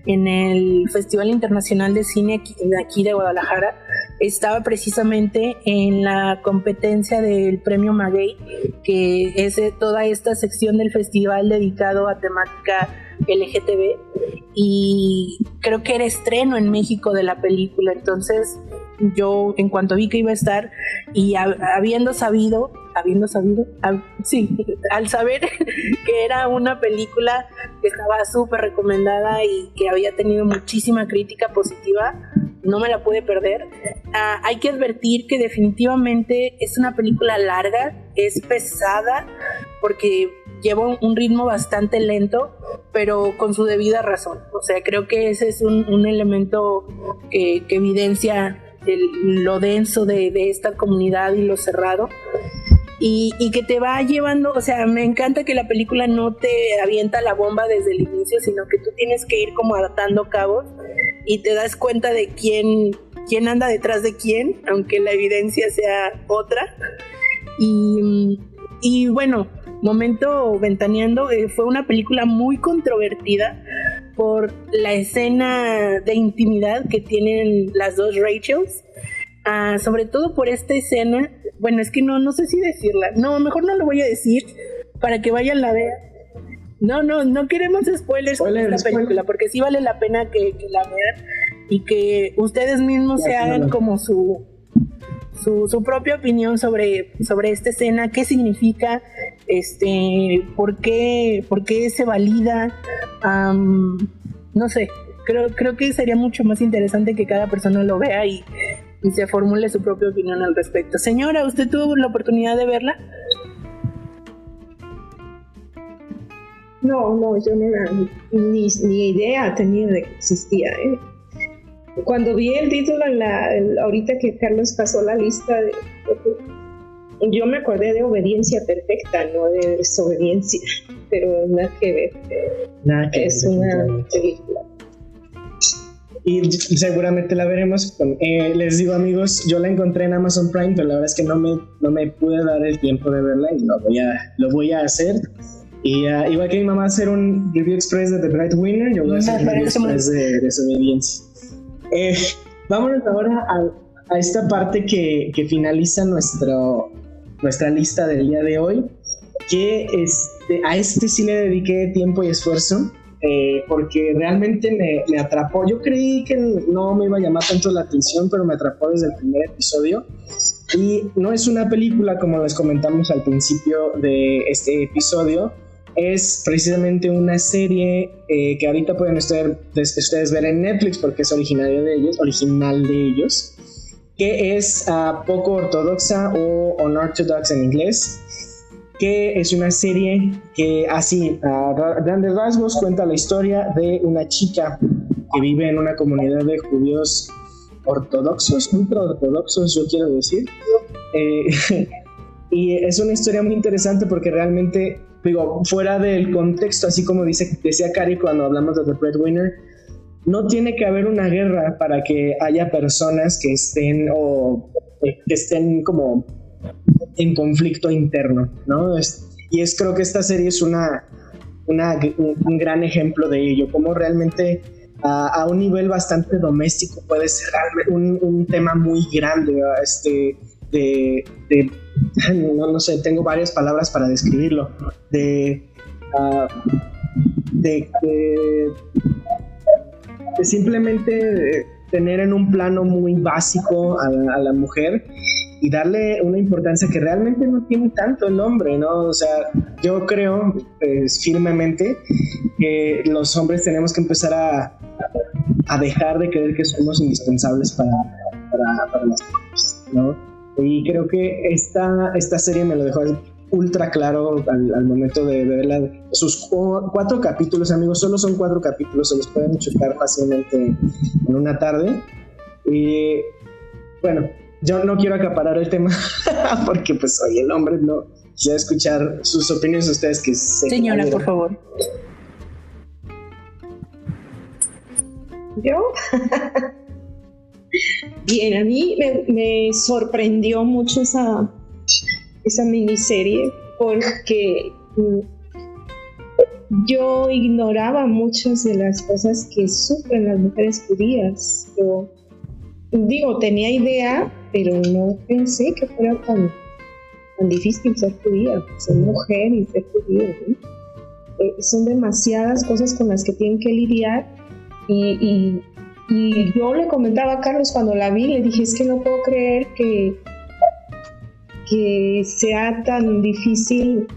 en el Festival Internacional de Cine de aquí de Guadalajara. Estaba precisamente en la competencia del Premio Maguey, que es toda esta sección del festival dedicado a temática LGTB y creo que era estreno en México de la película, entonces yo en cuanto vi que iba a estar y habiendo sabido, habiendo sabido, sí, [laughs] al saber [laughs] que era una película que estaba súper recomendada y que había tenido muchísima crítica positiva, no me la pude perder. Ah, hay que advertir que definitivamente es una película larga, es pesada, porque lleva un ritmo bastante lento, pero con su debida razón. O sea, creo que ese es un, elemento que, evidencia lo denso de, esta comunidad y lo cerrado. Y, que te va llevando, o sea, me encanta que la película no te avienta la bomba desde el inicio, sino que tú tienes que ir como adaptando cabos y te das cuenta de quién, quién anda detrás de quién, aunque la evidencia sea otra. Y, y bueno, Momento Ventaneando eh, fue una película muy controvertida por la escena de intimidad que tienen las dos Rachels. Ah, sobre todo por esta escena, bueno, es que no, no sé si decirla, no, mejor no lo voy a decir para que vayan la ver. No, no, no queremos spoilers de la película, porque sí vale la pena que, la vean y que ustedes mismos se hagan como su, su, propia opinión sobre, sobre esta escena, qué significa, este, por qué, por qué se valida, no sé, creo, creo que sería mucho más interesante que cada persona lo vea y, se formule su propia opinión al respecto. Señora, ¿usted tuvo la oportunidad de verla? No, no, yo no ni, ni idea tenía de que existía. ¿eh? Cuando vi el título en la, ahorita que Carlos pasó la lista, de, yo me acordé de obediencia perfecta, no de desobediencia, [laughs] pero nada que ver. Nada que es ver, una película. Y seguramente la veremos. con- eh, les digo amigos, yo la encontré en Amazon Prime, pero la verdad es que no me, no me pude dar el tiempo de verla y lo voy a, lo voy a hacer. Y ah, igual que mi mamá hacer un review express de The Bright Winner, yo voy a hacer un review express de Desobediencia. Eh, vámonos ahora a, a esta parte que, que finaliza nuestro, nuestra lista del día de hoy, que este, a este sí le dediqué tiempo y esfuerzo eh, porque realmente me, me atrapó. Yo creí que no me iba a llamar tanto la atención, pero me atrapó desde el primer episodio. Y no es una película como les comentamos al principio de este episodio, es precisamente una serie eh, que ahorita pueden ustedes, ver en Netflix porque es originario de ellos, original de ellos, que es ah, poco ortodoxa o unorthodox en inglés que es una serie que así a ra- grandes rasgos cuenta la historia de una chica que vive en una comunidad de judíos ortodoxos, ultra ortodoxos yo quiero decir. Eh, [laughs] y es una historia muy interesante porque realmente, digo, fuera del contexto, así como dice, decía Cari cuando hablamos de The Breadwinner, no tiene que haber una guerra para que haya personas que estén o eh, que estén como en conflicto interno, ¿no? Es- y es creo que esta serie es una, una- un, gran ejemplo de ello, cómo realmente a, a un nivel bastante doméstico puede ser un, un tema muy grande, este, de, de- [laughs] no, no sé, tengo varias palabras para describirlo, de, ah, de, simplemente tener en un plano muy básico a la- mujer y darle una importancia que realmente no tiene tanto el hombre, ¿no? O sea, yo creo pues, firmemente que los hombres tenemos que empezar a, dejar de creer que somos indispensables para, para las mujeres, ¿no? Y creo que esta, esta serie me lo dejó ultra claro al, al momento de verla. Sus cu- cuatro capítulos, amigos, solo son cuatro capítulos, se los pueden chutar fácilmente en una tarde. Y bueno, yo no quiero acaparar el tema [laughs] porque pues soy el hombre, no quiero escuchar sus opiniones de ustedes que que Señora, por favor. ¿Yo? [laughs] Bien, a mí me, sorprendió mucho esa, esa miniserie porque mm, yo ignoraba muchas de las cosas que sufren las mujeres judías. Yo digo, tenía idea, pero no pensé que fuera tan, tan difícil ser judía, ser mujer y ser judía. Eh, son demasiadas cosas con las que tienen que lidiar y- y yo le comentaba a Carlos cuando la vi, le dije, es que no puedo creer que, que sea tan difícil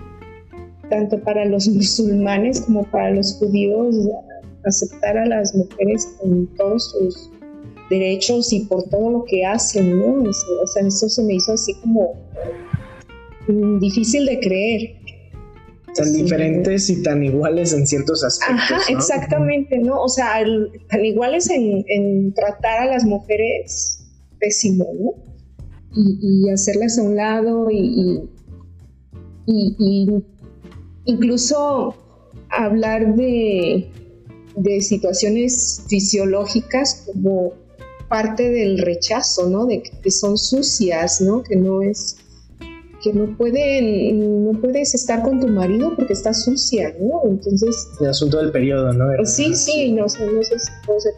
tanto para los [laughs] musulmanes como para los judíos aceptar a las mujeres con todos sus derechos y por todo lo que hacen, ¿no? O sea, eso se me hizo así como mm, difícil de creer. Tan diferentes y tan iguales en ciertos aspectos. Ajá, ¿no? exactamente, ¿no? O sea, el- tan iguales en, en tratar a las mujeres pésimo, ¿no? Y, y hacerlas a un lado y, y- y- incluso hablar de, de situaciones fisiológicas como parte del rechazo, ¿no? De que son sucias, ¿no? Que no es que no pueden no puedes estar con tu marido porque está sucia, ¿no? Entonces El asunto del periodo, ¿no? pues Sí, sí, no sé, no sé si puedo ser.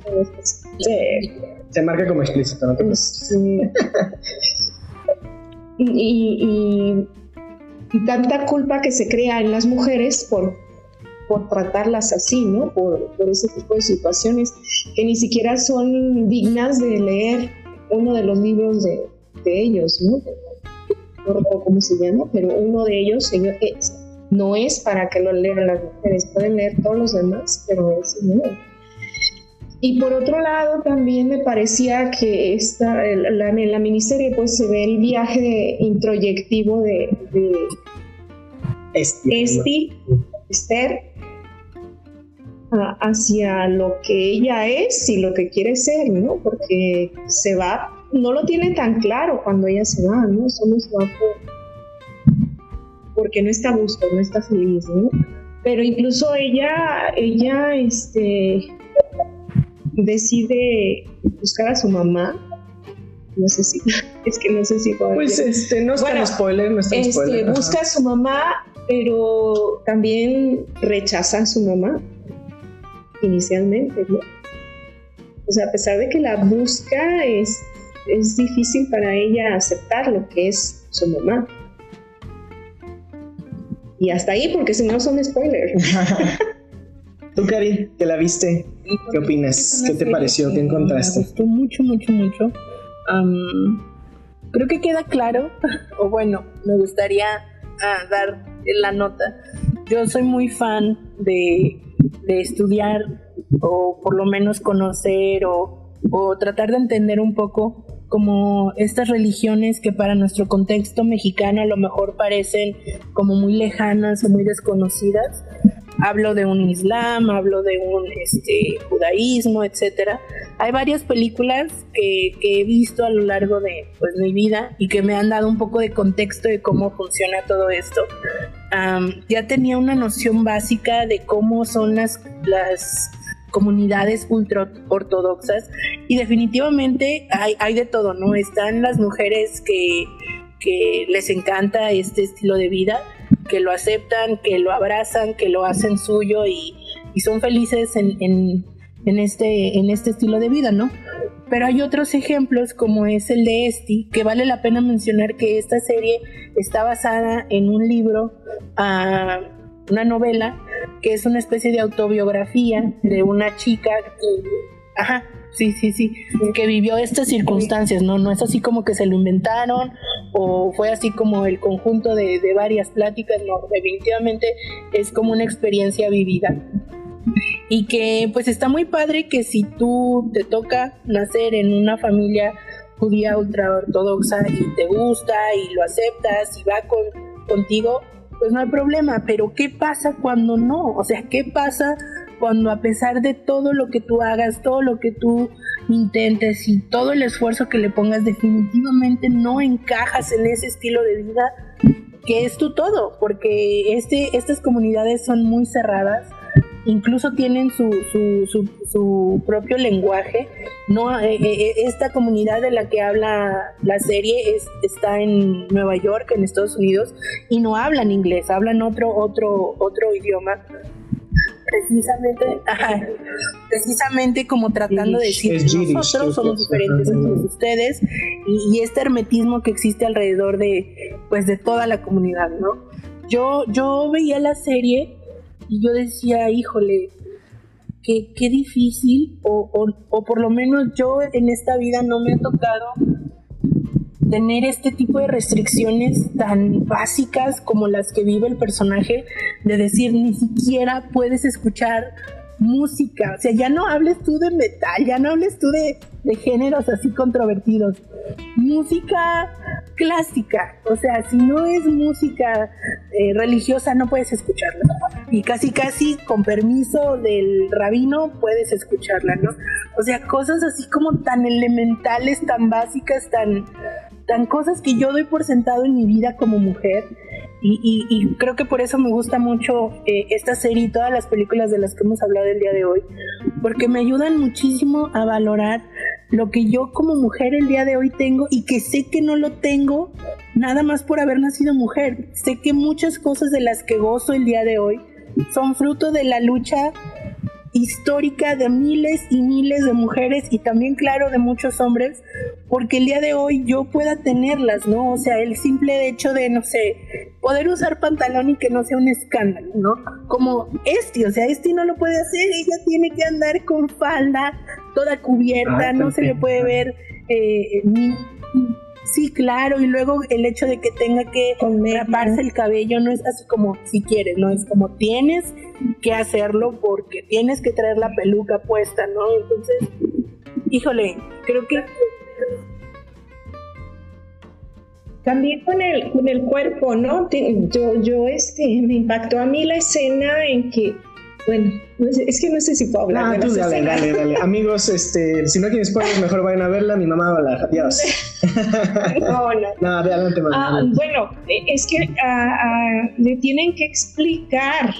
Sí, se marca como explícito, ¿no? te preocupes. Este, y, y- y- y tanta culpa que se crea en las mujeres por, por tratarlas así, ¿no? Por, por ese tipo de situaciones que ni siquiera son dignas de leer uno de los libros de, de ellos, ¿no? Recuerdo cómo se llama, pero uno de ellos ellos- es- no es para que lo lean las mujeres, pueden leer todos los demás, pero ese no. Y por otro lado, también me parecía que esta, la, en la miniserie pues se ve el viaje introyectivo de, de Este, Esti, Esther, hacia lo que ella es y lo que quiere ser, ¿no? Porque se va, no lo tiene tan claro cuando ella se va, ¿no? Solo se va porque no está a gusto, no está feliz, ¿no? Pero incluso ella, ella, este, decide buscar a su mamá. No sé si, [laughs] es que no sé si Pues este, no está spoiler, no está este, spoiler. Busca a su mamá, pero también rechaza a su mamá inicialmente, ¿no? O sea, a pesar de que la busca, es, es difícil para ella aceptar lo que es su mamá. Y hasta ahí, porque si no son spoilers. [laughs] Tú, Cari, que la viste, ¿qué opinas? ¿Qué te pareció? ¿Qué encontraste? Me gustó mucho, mucho, mucho. creo que queda claro, [laughs] o bueno, me gustaría ah, dar la nota. Yo soy muy fan de, estudiar o por lo menos conocer o, o tratar de entender un poco como estas religiones que para nuestro contexto mexicano a lo mejor parecen como muy lejanas o muy desconocidas, hablo de un islam, hablo de un este, judaísmo, etcétera. Hay varias películas que, he visto a lo largo de pues, mi vida y que me han dado un poco de contexto de cómo funciona todo esto. ya tenía una noción básica de cómo son las, las comunidades ultra ortodoxas y definitivamente hay, hay de todo, ¿no? Están las mujeres que, que les encanta este estilo de vida que lo aceptan, que lo abrazan, que lo hacen suyo y, son felices en, este, en este estilo de vida, ¿no? Pero hay otros ejemplos como es el de Esti, que vale la pena mencionar que esta serie está basada en un libro, ah, una novela, que es una especie de autobiografía de una chica que, ajá, sí, sí, sí, que vivió estas circunstancias, ¿no? No es así como que se lo inventaron o fue así como el conjunto de, varias pláticas, no, definitivamente es como una experiencia vivida. Y que pues está muy padre que si tú te toca nacer en una familia judía ultra ortodoxa y te gusta y lo aceptas y va con, contigo, pues no hay problema, pero ¿qué pasa cuando no? O sea, ¿qué pasa cuando a pesar de todo lo que tú hagas, todo lo que tú intentes y todo el esfuerzo que le pongas, definitivamente no encajas en ese estilo de vida que es tu todo, porque este, estas comunidades son muy cerradas, incluso tienen su, su, su, propio lenguaje. No, eh, eh, eh, esta comunidad de la que habla la serie es, está en Nueva York, en Estados Unidos, y no hablan inglés, hablan otro, otro, otro idioma precisamente, precisamente como tratando de decir nosotros somos diferentes a todos ustedes y, este hermetismo que existe alrededor de pues de toda la comunidad, ¿no? Yo, yo veía la serie y yo decía, híjole, qué, qué difícil, o, o, o por lo menos yo en esta vida no me ha tocado tener este tipo de restricciones tan básicas como las que vive el personaje, de decir ni siquiera puedes escuchar música, o sea, ya no hables tú de metal, ya no hables tú de, géneros así controvertidos, música clásica, o sea, si no es música eh, religiosa no puedes escucharla. Y casi casi con permiso del rabino puedes escucharla, ¿no? O sea, cosas así como tan elementales, tan básicas, tan tan cosas que yo doy por sentado en mi vida como mujer y, creo que por eso me gusta mucho eh, esta serie y todas las películas de las que hemos hablado el día de hoy, porque me ayudan muchísimo a valorar lo que yo como mujer el día de hoy tengo y que sé que no lo tengo nada más por haber nacido mujer. Sé que muchas cosas de las que gozo el día de hoy son fruto de la lucha histórica de miles y miles de mujeres y también, claro, de muchos hombres, porque el día de hoy yo pueda tenerlas, ¿no? O sea, el simple hecho de, no sé, poder usar pantalón y que no sea un escándalo, ¿no? Como este, o sea, este no lo puede hacer, ella tiene que andar con falda toda cubierta, ah, no se le puede ver eh, ni Sí, claro, y luego el hecho de que tenga que raparse el cabello no es así como si quieres, no es como tienes que hacerlo porque tienes que traer la peluca puesta, ¿no? Entonces, híjole, creo que también con el, con el cuerpo, ¿no? Yo, yo, este, me impactó a mí la escena en que bueno, es que no sé si puedo hablar. Ah, tú dale, dale, dale. [laughs] Amigos, este, si no quieren spoilers, mejor vayan a verla. Mi mamá va a hablar. Adiós. [laughs] no, no. No, adelante, mamá. Ah, bueno, es que ah, ah, le tienen que explicar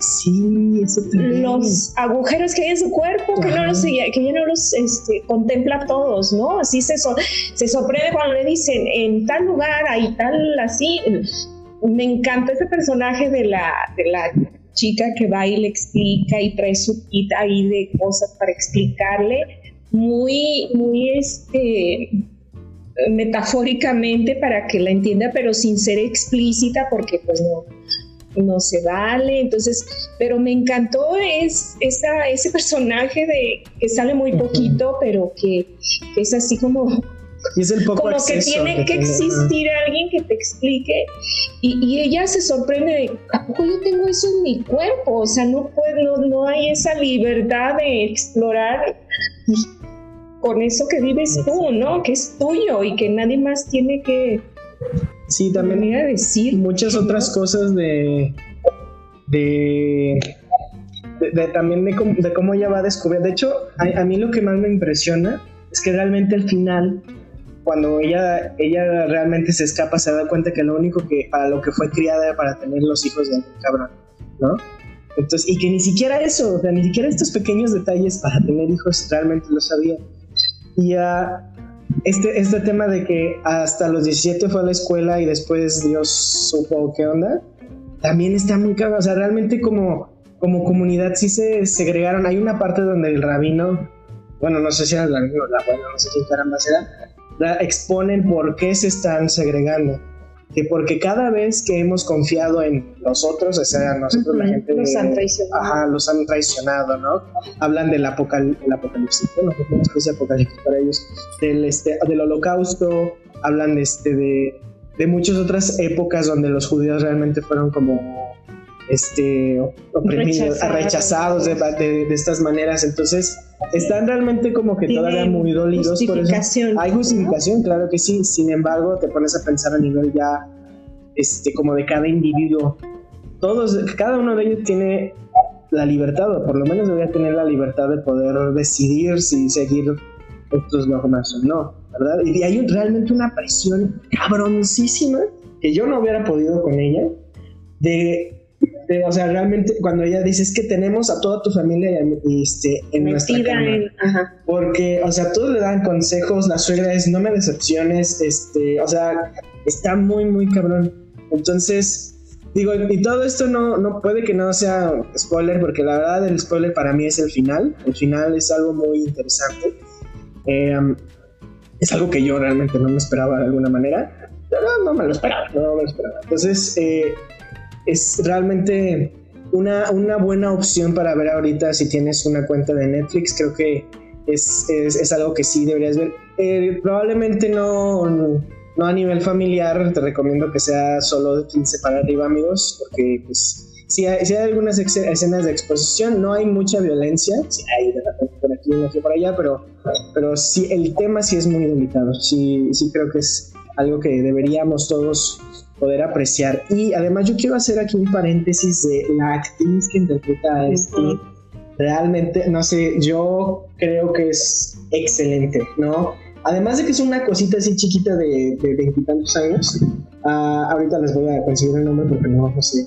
Sí, eso también. los agujeros que hay en su cuerpo, que, no los, que ya no los este, contempla todos, ¿no? Así se, se sorprende cuando le dicen, en tal lugar hay tal así. Me encanta ese personaje de la, de la chica que va y le explica y trae su kit ahí de cosas para explicarle, muy, muy este metafóricamente para que la entienda, pero sin ser explícita, porque pues no, no se vale. Entonces, pero me encantó es, esa, ese personaje de que sale muy poquito, pero que, que, es así como como que tiene que, existir alguien que te explique y, ella se sorprende de ¿a poco yo tengo eso en mi cuerpo? O sea, no, puedo, no, hay esa libertad de explorar con eso que vives tú, ¿no? Que es tuyo y que nadie más tiene que sí, también a decir. Muchas otras cosas de, de también de cómo, ella va a descubrir. De hecho, a, a, mí lo que más me impresiona es que realmente al final cuando ella, ella realmente se escapa, se da cuenta que lo único que, para lo que fue criada era para tener los hijos del cabrón, ¿no? Entonces, y que ni siquiera eso, o sea, ni siquiera estos pequeños detalles para tener hijos realmente lo sabía. Y uh, este, este tema de que hasta los 17 fue a la escuela y después Dios supo qué onda, también está muy cabrón. O sea, realmente como, como comunidad sí se segregaron. Hay una parte donde el rabino, bueno, no sé si era el rabino o la abuela, no sé quién caramba era, exponen por qué se están segregando. Que porque cada vez que hemos confiado en nosotros, o sea, nosotros la gente... Los han traicionado. Ajá, los han traicionado, ¿no? Hablan del apocalipsis, bueno, una especie de apocalipsis para ellos, del, este, del holocausto, hablan de, este, de, de muchas otras épocas donde los judíos realmente fueron como este, oprimidos, rechazados, de, de, estas maneras. Entonces, están realmente como que todavía muy dolidos. Por eso. Hay justificación, claro que sí. Sin embargo, te pones a pensar a nivel ya, este, como de cada individuo. Todos, cada uno de ellos tiene la libertad, o por lo menos debería tener la libertad de poder decidir si seguir estos dogmas o no, ¿verdad? Y hay realmente una presión cabroncísima que yo no hubiera podido con ella de o sea, realmente cuando ella dice es que tenemos a toda tu familia este, en nuestra cama. Porque, o sea, todos le dan consejos, la suegra es no me decepciones, este, o sea, está muy, muy cabrón. Entonces, digo, y todo esto no, no puede que no sea spoiler, porque la verdad el spoiler para mí es el final. El final es algo muy interesante. Em, es algo que yo realmente no me esperaba de alguna manera. No, no me lo esperaba, no me lo esperaba. Entonces, eh, es realmente una, una, buena opción para ver ahorita si tienes una cuenta de Netflix. Creo que es, es, algo que sí deberías ver. Eh, probablemente no, no a nivel familiar, te recomiendo que sea solo de 15 para arriba, amigos, porque pues si hay, si hay algunas escenas de exposición, no hay mucha violencia, si hay de repente por aquí, no por allá, pero, pero sí, el tema sí es muy delicado, sí, sí creo que es algo que deberíamos todos poder apreciar. Y además yo quiero hacer aquí un paréntesis de la actriz que interpreta a este. Realmente, no sé, yo creo que es excelente, ¿no? Además de que es una cosita así chiquita de veintitantos años, uh, ahorita les voy a conseguir el nombre porque no, no sé,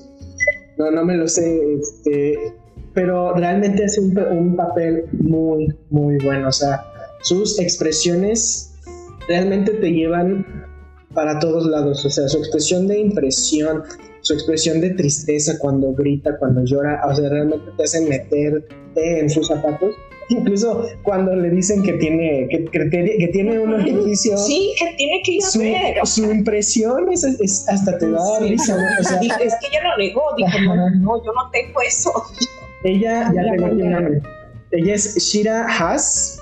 no, no me lo sé, este, pero realmente hace un, un papel muy, muy bueno, o sea, sus expresiones realmente te llevan para todos lados, o sea, su expresión de impresión, su expresión de tristeza cuando grita, cuando llora, o sea, realmente te hacen meterte en sus zapatos. Incluso cuando le dicen que tiene, que, que, tiene un orificio. Sí, que tiene que ir a su, ver. Su impresión es, hasta te da risa. O sea, es que ella lo negó, dijo, no, no, yo no tengo eso. Ella, ya tengo nombre. Ella es Shira Haas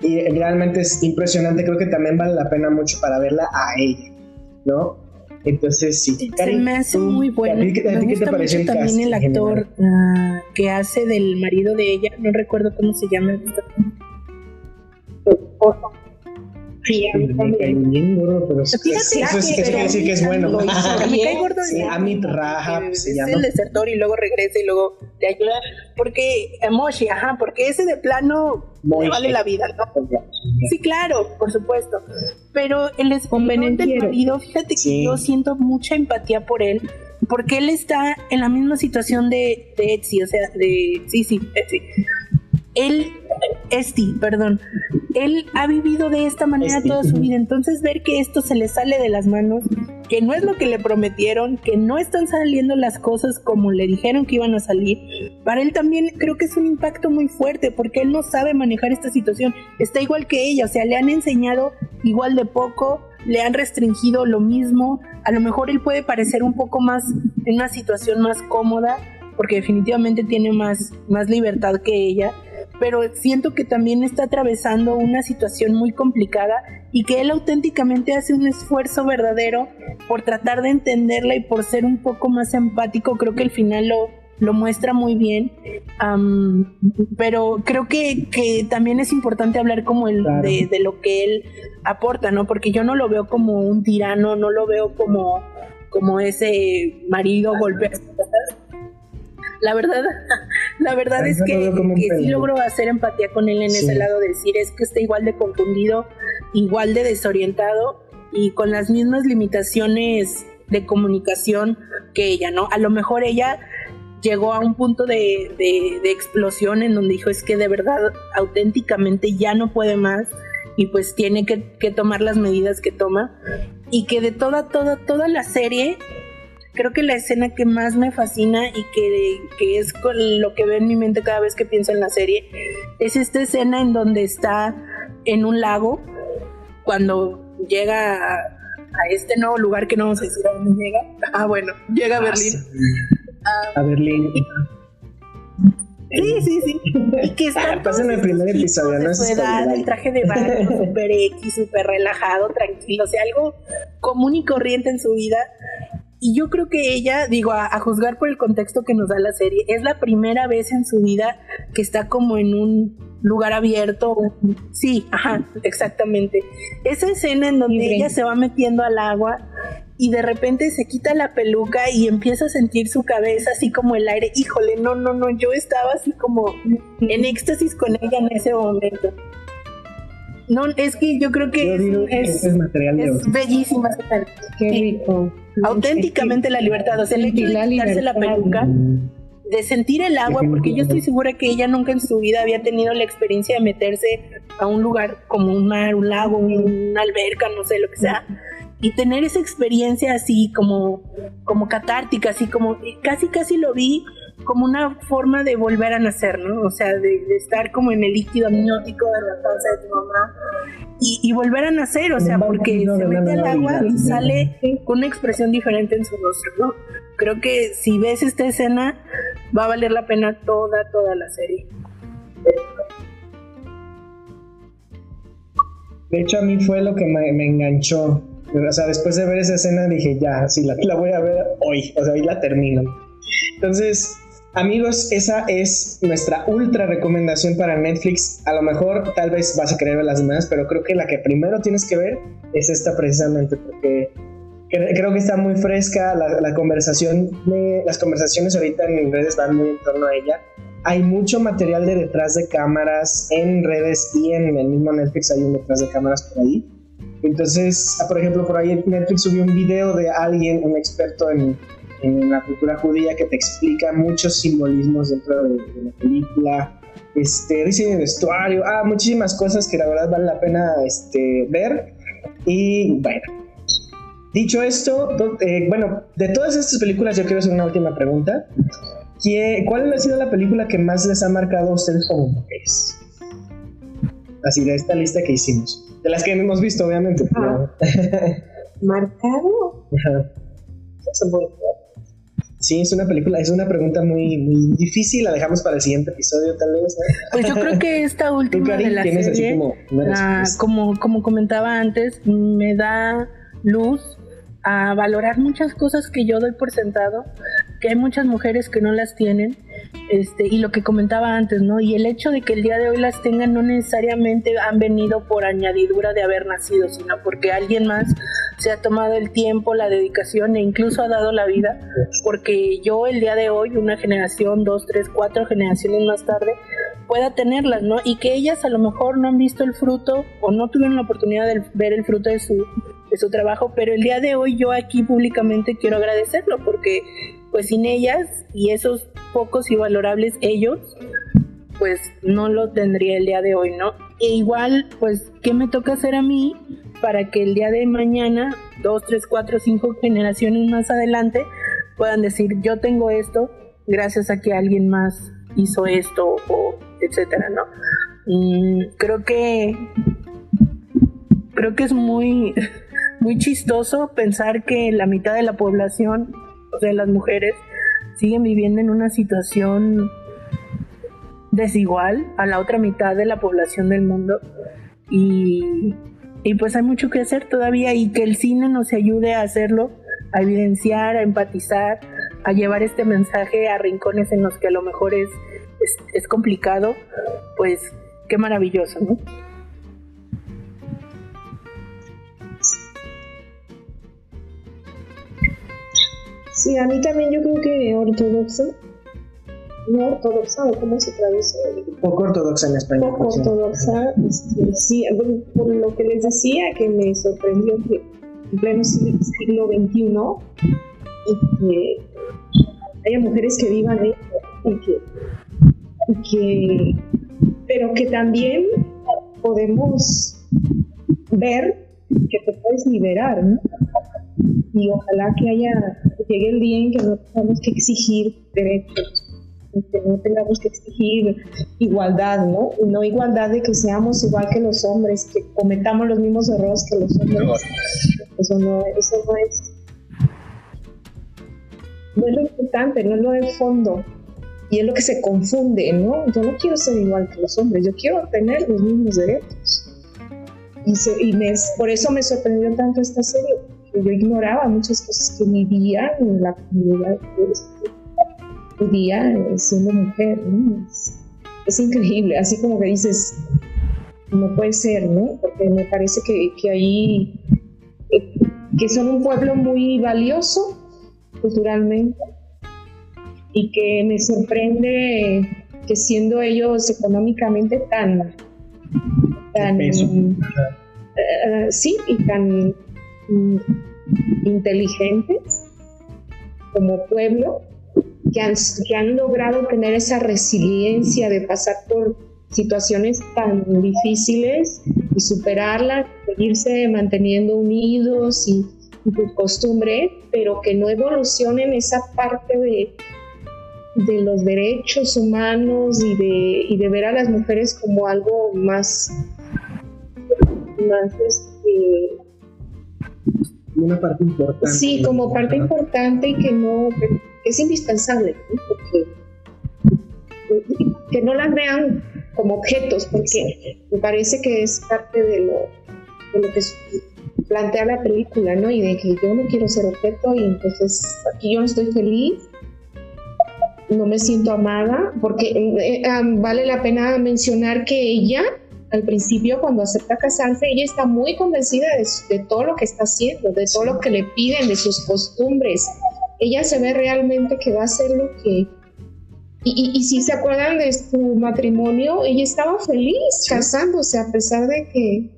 y realmente es impresionante, creo que también vale la pena mucho para verla a ella, ¿no? Entonces, sí. Se me hace muy bueno. me gusta mucho también el actor uh, que hace del marido de ella, no recuerdo cómo se llama. Sí, a mí también. bien gordo, pero Fíjate eso, quiere decir que es bueno. Me cae gordo Sí, Amit Rahab que se es llama. el desertor y luego regresa y luego te ayuda. Porque, eh, Moshi, ajá, porque ese de plano le vale la vida, ¿no? Sí, claro, por supuesto. Pero el esposo del marido, fíjate que yo siento mucha empatía por él, porque él está en la misma situación de, de Etsy, o sea, de. Sí, sí, Etsy. Él, Esti, perdón. Él ha vivido de esta manera Esti, toda su vida. Entonces, ver que esto se le sale de las manos, que no es lo que le prometieron, que no están saliendo las cosas como le dijeron que iban a salir, para él también creo que es un impacto muy fuerte, porque él no sabe manejar esta situación. Está igual que ella, o sea, le han enseñado igual de poco, le han restringido lo mismo. A lo mejor él puede parecer un poco más en una situación más cómoda, porque definitivamente tiene más, más libertad que ella pero siento que también está atravesando una situación muy complicada y que él auténticamente hace un esfuerzo verdadero por tratar de entenderla y por ser un poco más empático. Creo que el final lo, lo muestra muy bien. Am, pero creo que, que también es importante hablar como el, Claro. de, de lo que él aporta, ¿no? Porque yo no lo veo como un tirano, no lo veo como, como ese marido golpea. La verdad, [laughs] la verdad es que, sí logro hacer empatía con él en Sí. ese lado de decir es que está igual de confundido, igual de desorientado y con las mismas limitaciones de comunicación que ella, ¿no? A lo mejor ella llegó a un punto de, de- de explosión en donde dijo es que de verdad auténticamente ya no puede más y pues tiene que, que tomar las medidas que toma y que de toda, toda, toda la serie creo que la escena que más me fascina y que, que es con lo que veo en mi mente cada vez que pienso en la serie es esta escena en donde está en un lago cuando llega a, a este nuevo lugar que no vamos a decir a dónde llega. Ah, bueno, llega a Berlín. A Berlín. Sí, sí, sí. Y que está Ah, pasa en el primer episodio, ¿no? su edad, el traje de baño, [laughs] súper X, súper relajado, tranquilo, o sea, algo común y corriente en su vida. Y yo creo que ella, digo, a, a juzgar por el contexto que nos da la serie, es la primera vez en su vida que está como en un lugar abierto. Sí, ajá, exactamente. Esa escena en donde ella se va metiendo al agua y de repente se quita la peluca y empieza a sentir su cabeza así como el aire. Híjole, no, no, no, yo estaba así como en éxtasis con ella en ese momento. No, es que yo creo que Yo digo que es, material de es oro. bellísima esa escena. Qué Sí. rico. Auténticamente la libertad, o sea, el hecho de la quitarse la peluca, de sentir el agua, porque yo estoy segura que ella nunca en su vida había tenido la experiencia de meterse a un lugar como un mar, un lago, una alberca, no sé, lo que sea, y tener esa experiencia así como, como catártica, así como, casi casi lo vi como una forma de volver a nacer, ¿no? O sea, de, de estar como en el líquido amniótico de la panza de tu mamá y, y volver a nacer, o sea, porque se mete al agua y sale con una expresión diferente en su rostro, ¿no? Creo que si ves esta escena va a valer la pena toda, toda la serie. De hecho, a mí fue lo que me, me enganchó. O sea, después de ver esa escena dije, ya, sí, la, la voy a ver hoy. O sea, hoy la termino. Entonces, amigos, esa es nuestra ultra recomendación para Netflix. A lo mejor, tal vez vas a querer ver las demás, pero creo que la que primero tienes que ver es esta precisamente, porque cre- creo que está muy fresca la, la conversación. de- las conversaciones ahorita en redes van muy en torno a ella. Hay mucho material de detrás de cámaras en redes y en el mismo Netflix hay un detrás de cámaras por ahí. Entonces, por ejemplo, por ahí Netflix subió un video de alguien, un experto en, en la cultura judía, que te explica muchos simbolismos dentro de, de la película, este, diseño de vestuario, ah, muchísimas cosas que la verdad vale la pena este, ver. Y bueno, dicho esto, eh, bueno, de todas estas películas yo quiero hacer una última pregunta. ¿Qué- ¿Cuál ha sido la película que más les ha marcado a ustedes como mujeres? Así de esta lista que hicimos. De las que hemos visto, obviamente. pero- [laughs] ¿Marcado? Ajá. Sí, es una película, es una pregunta muy, muy difícil, la dejamos para el siguiente episodio tal vez. Pues yo creo que esta [laughs] ¿Tú, última de la serie, ah, como, como comentaba antes, me da luz a valorar muchas cosas que yo doy por sentado, que hay muchas mujeres que no las tienen. Este, y lo que comentaba antes, ¿no? Y el hecho de que el día de hoy las tengan no necesariamente han venido por añadidura de haber nacido, sino porque alguien más se ha tomado el tiempo, la dedicación e incluso ha dado la vida, porque yo el día de hoy, una generación, dos, tres, cuatro generaciones más tarde, pueda tenerlas, ¿no? Y que ellas a lo mejor no han visto el fruto o no tuvieron la oportunidad de ver el fruto de su, de su trabajo, pero el día de hoy yo aquí públicamente quiero agradecerlo, porque pues sin ellas y esos pocos y valorables ellos, pues no lo tendría el día de hoy, ¿no? E igual, pues, ¿qué me toca hacer a mí para que el día de mañana, dos, tres, cuatro, cinco generaciones más adelante, puedan decir, yo tengo esto gracias a que alguien más hizo esto o etcétera, ¿no? Mm, creo que creo que es muy [laughs] muy chistoso pensar que la mitad de la población, sea, las mujeres, siguen viviendo en una situación desigual a la otra mitad de la población del mundo y, pues hay mucho que hacer todavía y que el cine nos ayude a hacerlo, a evidenciar, a empatizar, a llevar este mensaje a rincones en los que a lo mejor es, es, es complicado, pues qué maravilloso, ¿no? Sí, a mí también yo creo que ortodoxa, no ortodoxa, o cómo se traduce. Poco ortodoxa en español. Poco ortodoxa, este, sí, por lo que les decía, que me sorprendió que en pleno siglo XXI y que haya mujeres que vivan esto y que, y que, pero que también podemos ver que te puedes liberar, ¿no? Y ojalá que haya, que llegue el día en que no tengamos que exigir derechos, que no tengamos que exigir igualdad, ¿no? Y no igualdad de que seamos igual que los hombres, que cometamos los mismos errores que los hombres. Eso no, eso no es, no es lo importante, no es lo de fondo. Y es lo que se confunde, ¿no? Yo no quiero ser igual que los hombres, yo quiero tener los mismos derechos. Y, y me, por eso me sorprendió tanto esta serie, yo ignoraba muchas cosas que vivían en la comunidad judía siendo mujer. Es, increíble, así como que dices, no puede ser, ¿no? Porque me parece que, que ahí, eh, que son un pueblo muy valioso culturalmente y que me sorprende que siendo ellos económicamente tan, tan eh, sí, y tan inteligentes como pueblo que han, que han logrado tener esa resiliencia de pasar por situaciones tan difíciles y superarlas, seguirse manteniendo unidos y, y costumbre, pero que no evolucionen esa parte de, de los derechos humanos y de, y de ver a las mujeres como algo más, más este, una parte importante. Sí, como parte importante y que no es indispensable, que no las vean como objetos, porque me parece que es parte de lo, de lo que plantea la película, ¿no? Y de que yo no quiero ser objeto y entonces aquí yo no estoy feliz, no me siento amada, porque eh, eh, vale la pena mencionar que ella al principio cuando acepta casarse, ella está muy convencida de, todo lo que está haciendo, de todo lo que le piden, de sus costumbres. Ella se ve realmente que va a hacer lo que... Y, si se acuerdan de su matrimonio, ella estaba feliz casándose a pesar de que...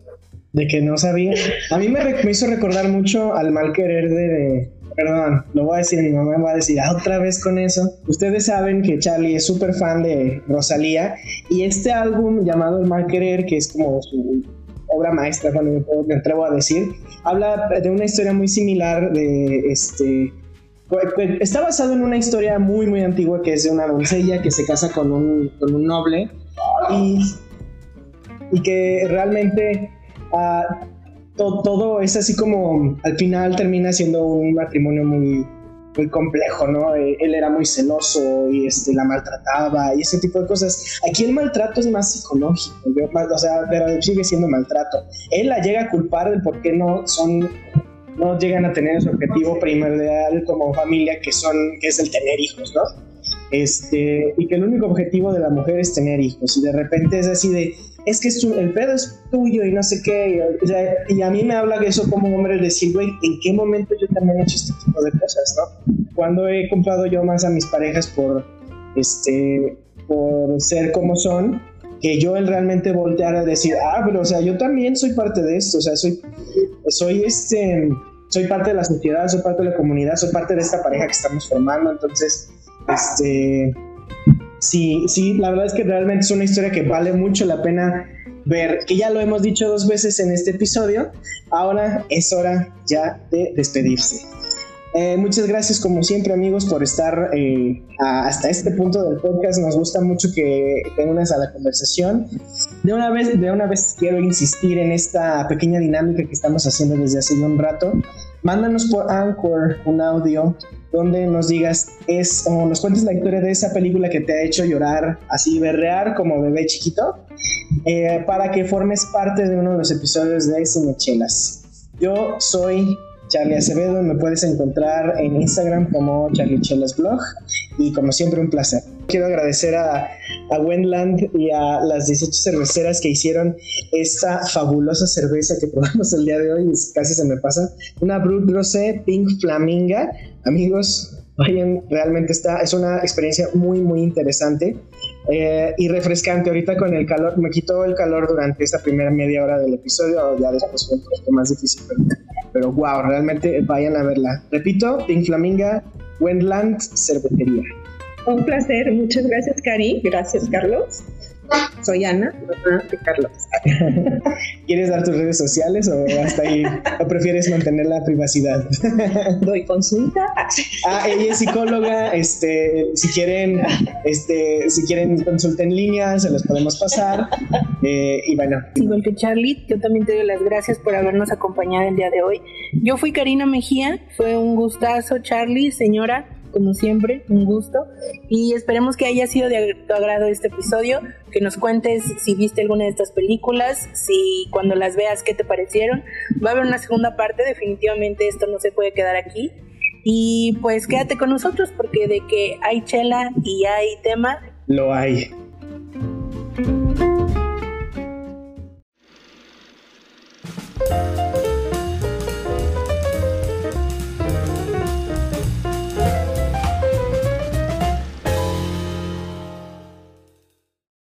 De que no sabía. A mí me, me hizo recordar mucho al mal querer de, Perdón, lo voy a decir, mi mamá me va a decir ah, otra vez con eso. Ustedes saben que Charlie es súper fan de Rosalía y este álbum llamado El Mal Querer, que es como su obra maestra, cuando me, atrevo a decir, habla de una historia muy similar de este... Está basado en una historia muy, muy antigua que es de una doncella que se casa con un, con un noble y, y que realmente uh, todo, es así como al final termina siendo un matrimonio muy, muy complejo, ¿no? Eh, él era muy celoso y este, la maltrataba y ese tipo de cosas. Aquí el maltrato es más psicológico, o sea, pero sigue siendo maltrato. Él la llega a culpar del por qué no son no llegan a tener su objetivo primordial como familia que son que es el tener hijos, ¿no? este, y que el único objetivo de la mujer es tener hijos. Y de repente es así de, es que el pedo es tuyo y no sé qué. Y, a mí me habla de eso como hombre, decir, güey, ¿en qué momento yo también he hecho este tipo de cosas, no? Cuando he comprado yo más a mis parejas por, este, por ser como son, que yo el realmente voltear a decir, ah, pero o sea, yo también soy parte de esto, o sea, soy, soy este, soy parte de la sociedad, soy parte de la comunidad, soy parte de esta pareja que estamos formando, entonces, este, sí, sí, la verdad es que realmente es una historia que vale mucho la pena ver, que ya lo hemos dicho dos veces en este episodio, ahora es hora ya de despedirse. Eh, muchas gracias como siempre amigos por estar eh, hasta este punto del podcast. Nos gusta mucho que te unas a la conversación. De una vez, de una vez quiero insistir en esta pequeña dinámica que estamos haciendo desde hace un rato. Mándanos por Anchor un audio donde nos digas es o nos cuentes la historia de esa película que te ha hecho llorar así berrear como bebé chiquito eh, para que formes parte de uno de los episodios de Cinechelas. Yo soy Charlie Acevedo. Me puedes encontrar en Instagram como Charlie Chelas Blog. Y como siempre, un placer. Quiero agradecer a, a Wendland y a las 18 cerveceras que hicieron esta fabulosa cerveza que probamos el día de hoy. Casi se me pasa. Una Brut Rosé Pink Flaminga. Amigos, vayan, realmente está, es una experiencia muy, muy interesante. Eh, y refrescante. Ahorita con el calor, me quitó el calor durante esta primera media hora del episodio, ya después fue un poquito más difícil, pero, wow, realmente vayan a verla. Repito, Pink Flaminga, Wendland Cervecería. Un placer, muchas gracias, Cari. Gracias, Carlos. Soy Ana, de Carlos. [laughs] ¿Quieres dar tus redes sociales o hasta ahí? ¿O prefieres mantener la privacidad? [laughs] Doy consulta. Ah, ella es psicóloga. Este, si quieren, este, si quieren consulta en línea, se los podemos pasar. Eh, y bueno. Igual que Charlie, yo también te doy las gracias por habernos acompañado el día de hoy. Yo fui Karina Mejía, fue un gustazo, Charlie, señora como siempre, un gusto. Y esperemos que haya sido de tu agrado este episodio, que nos cuentes si viste alguna de estas películas, si cuando las veas, qué te parecieron. Va a haber una segunda parte, definitivamente esto no se puede quedar aquí. Y pues quédate con nosotros porque de que hay chela y hay tema. Lo hay.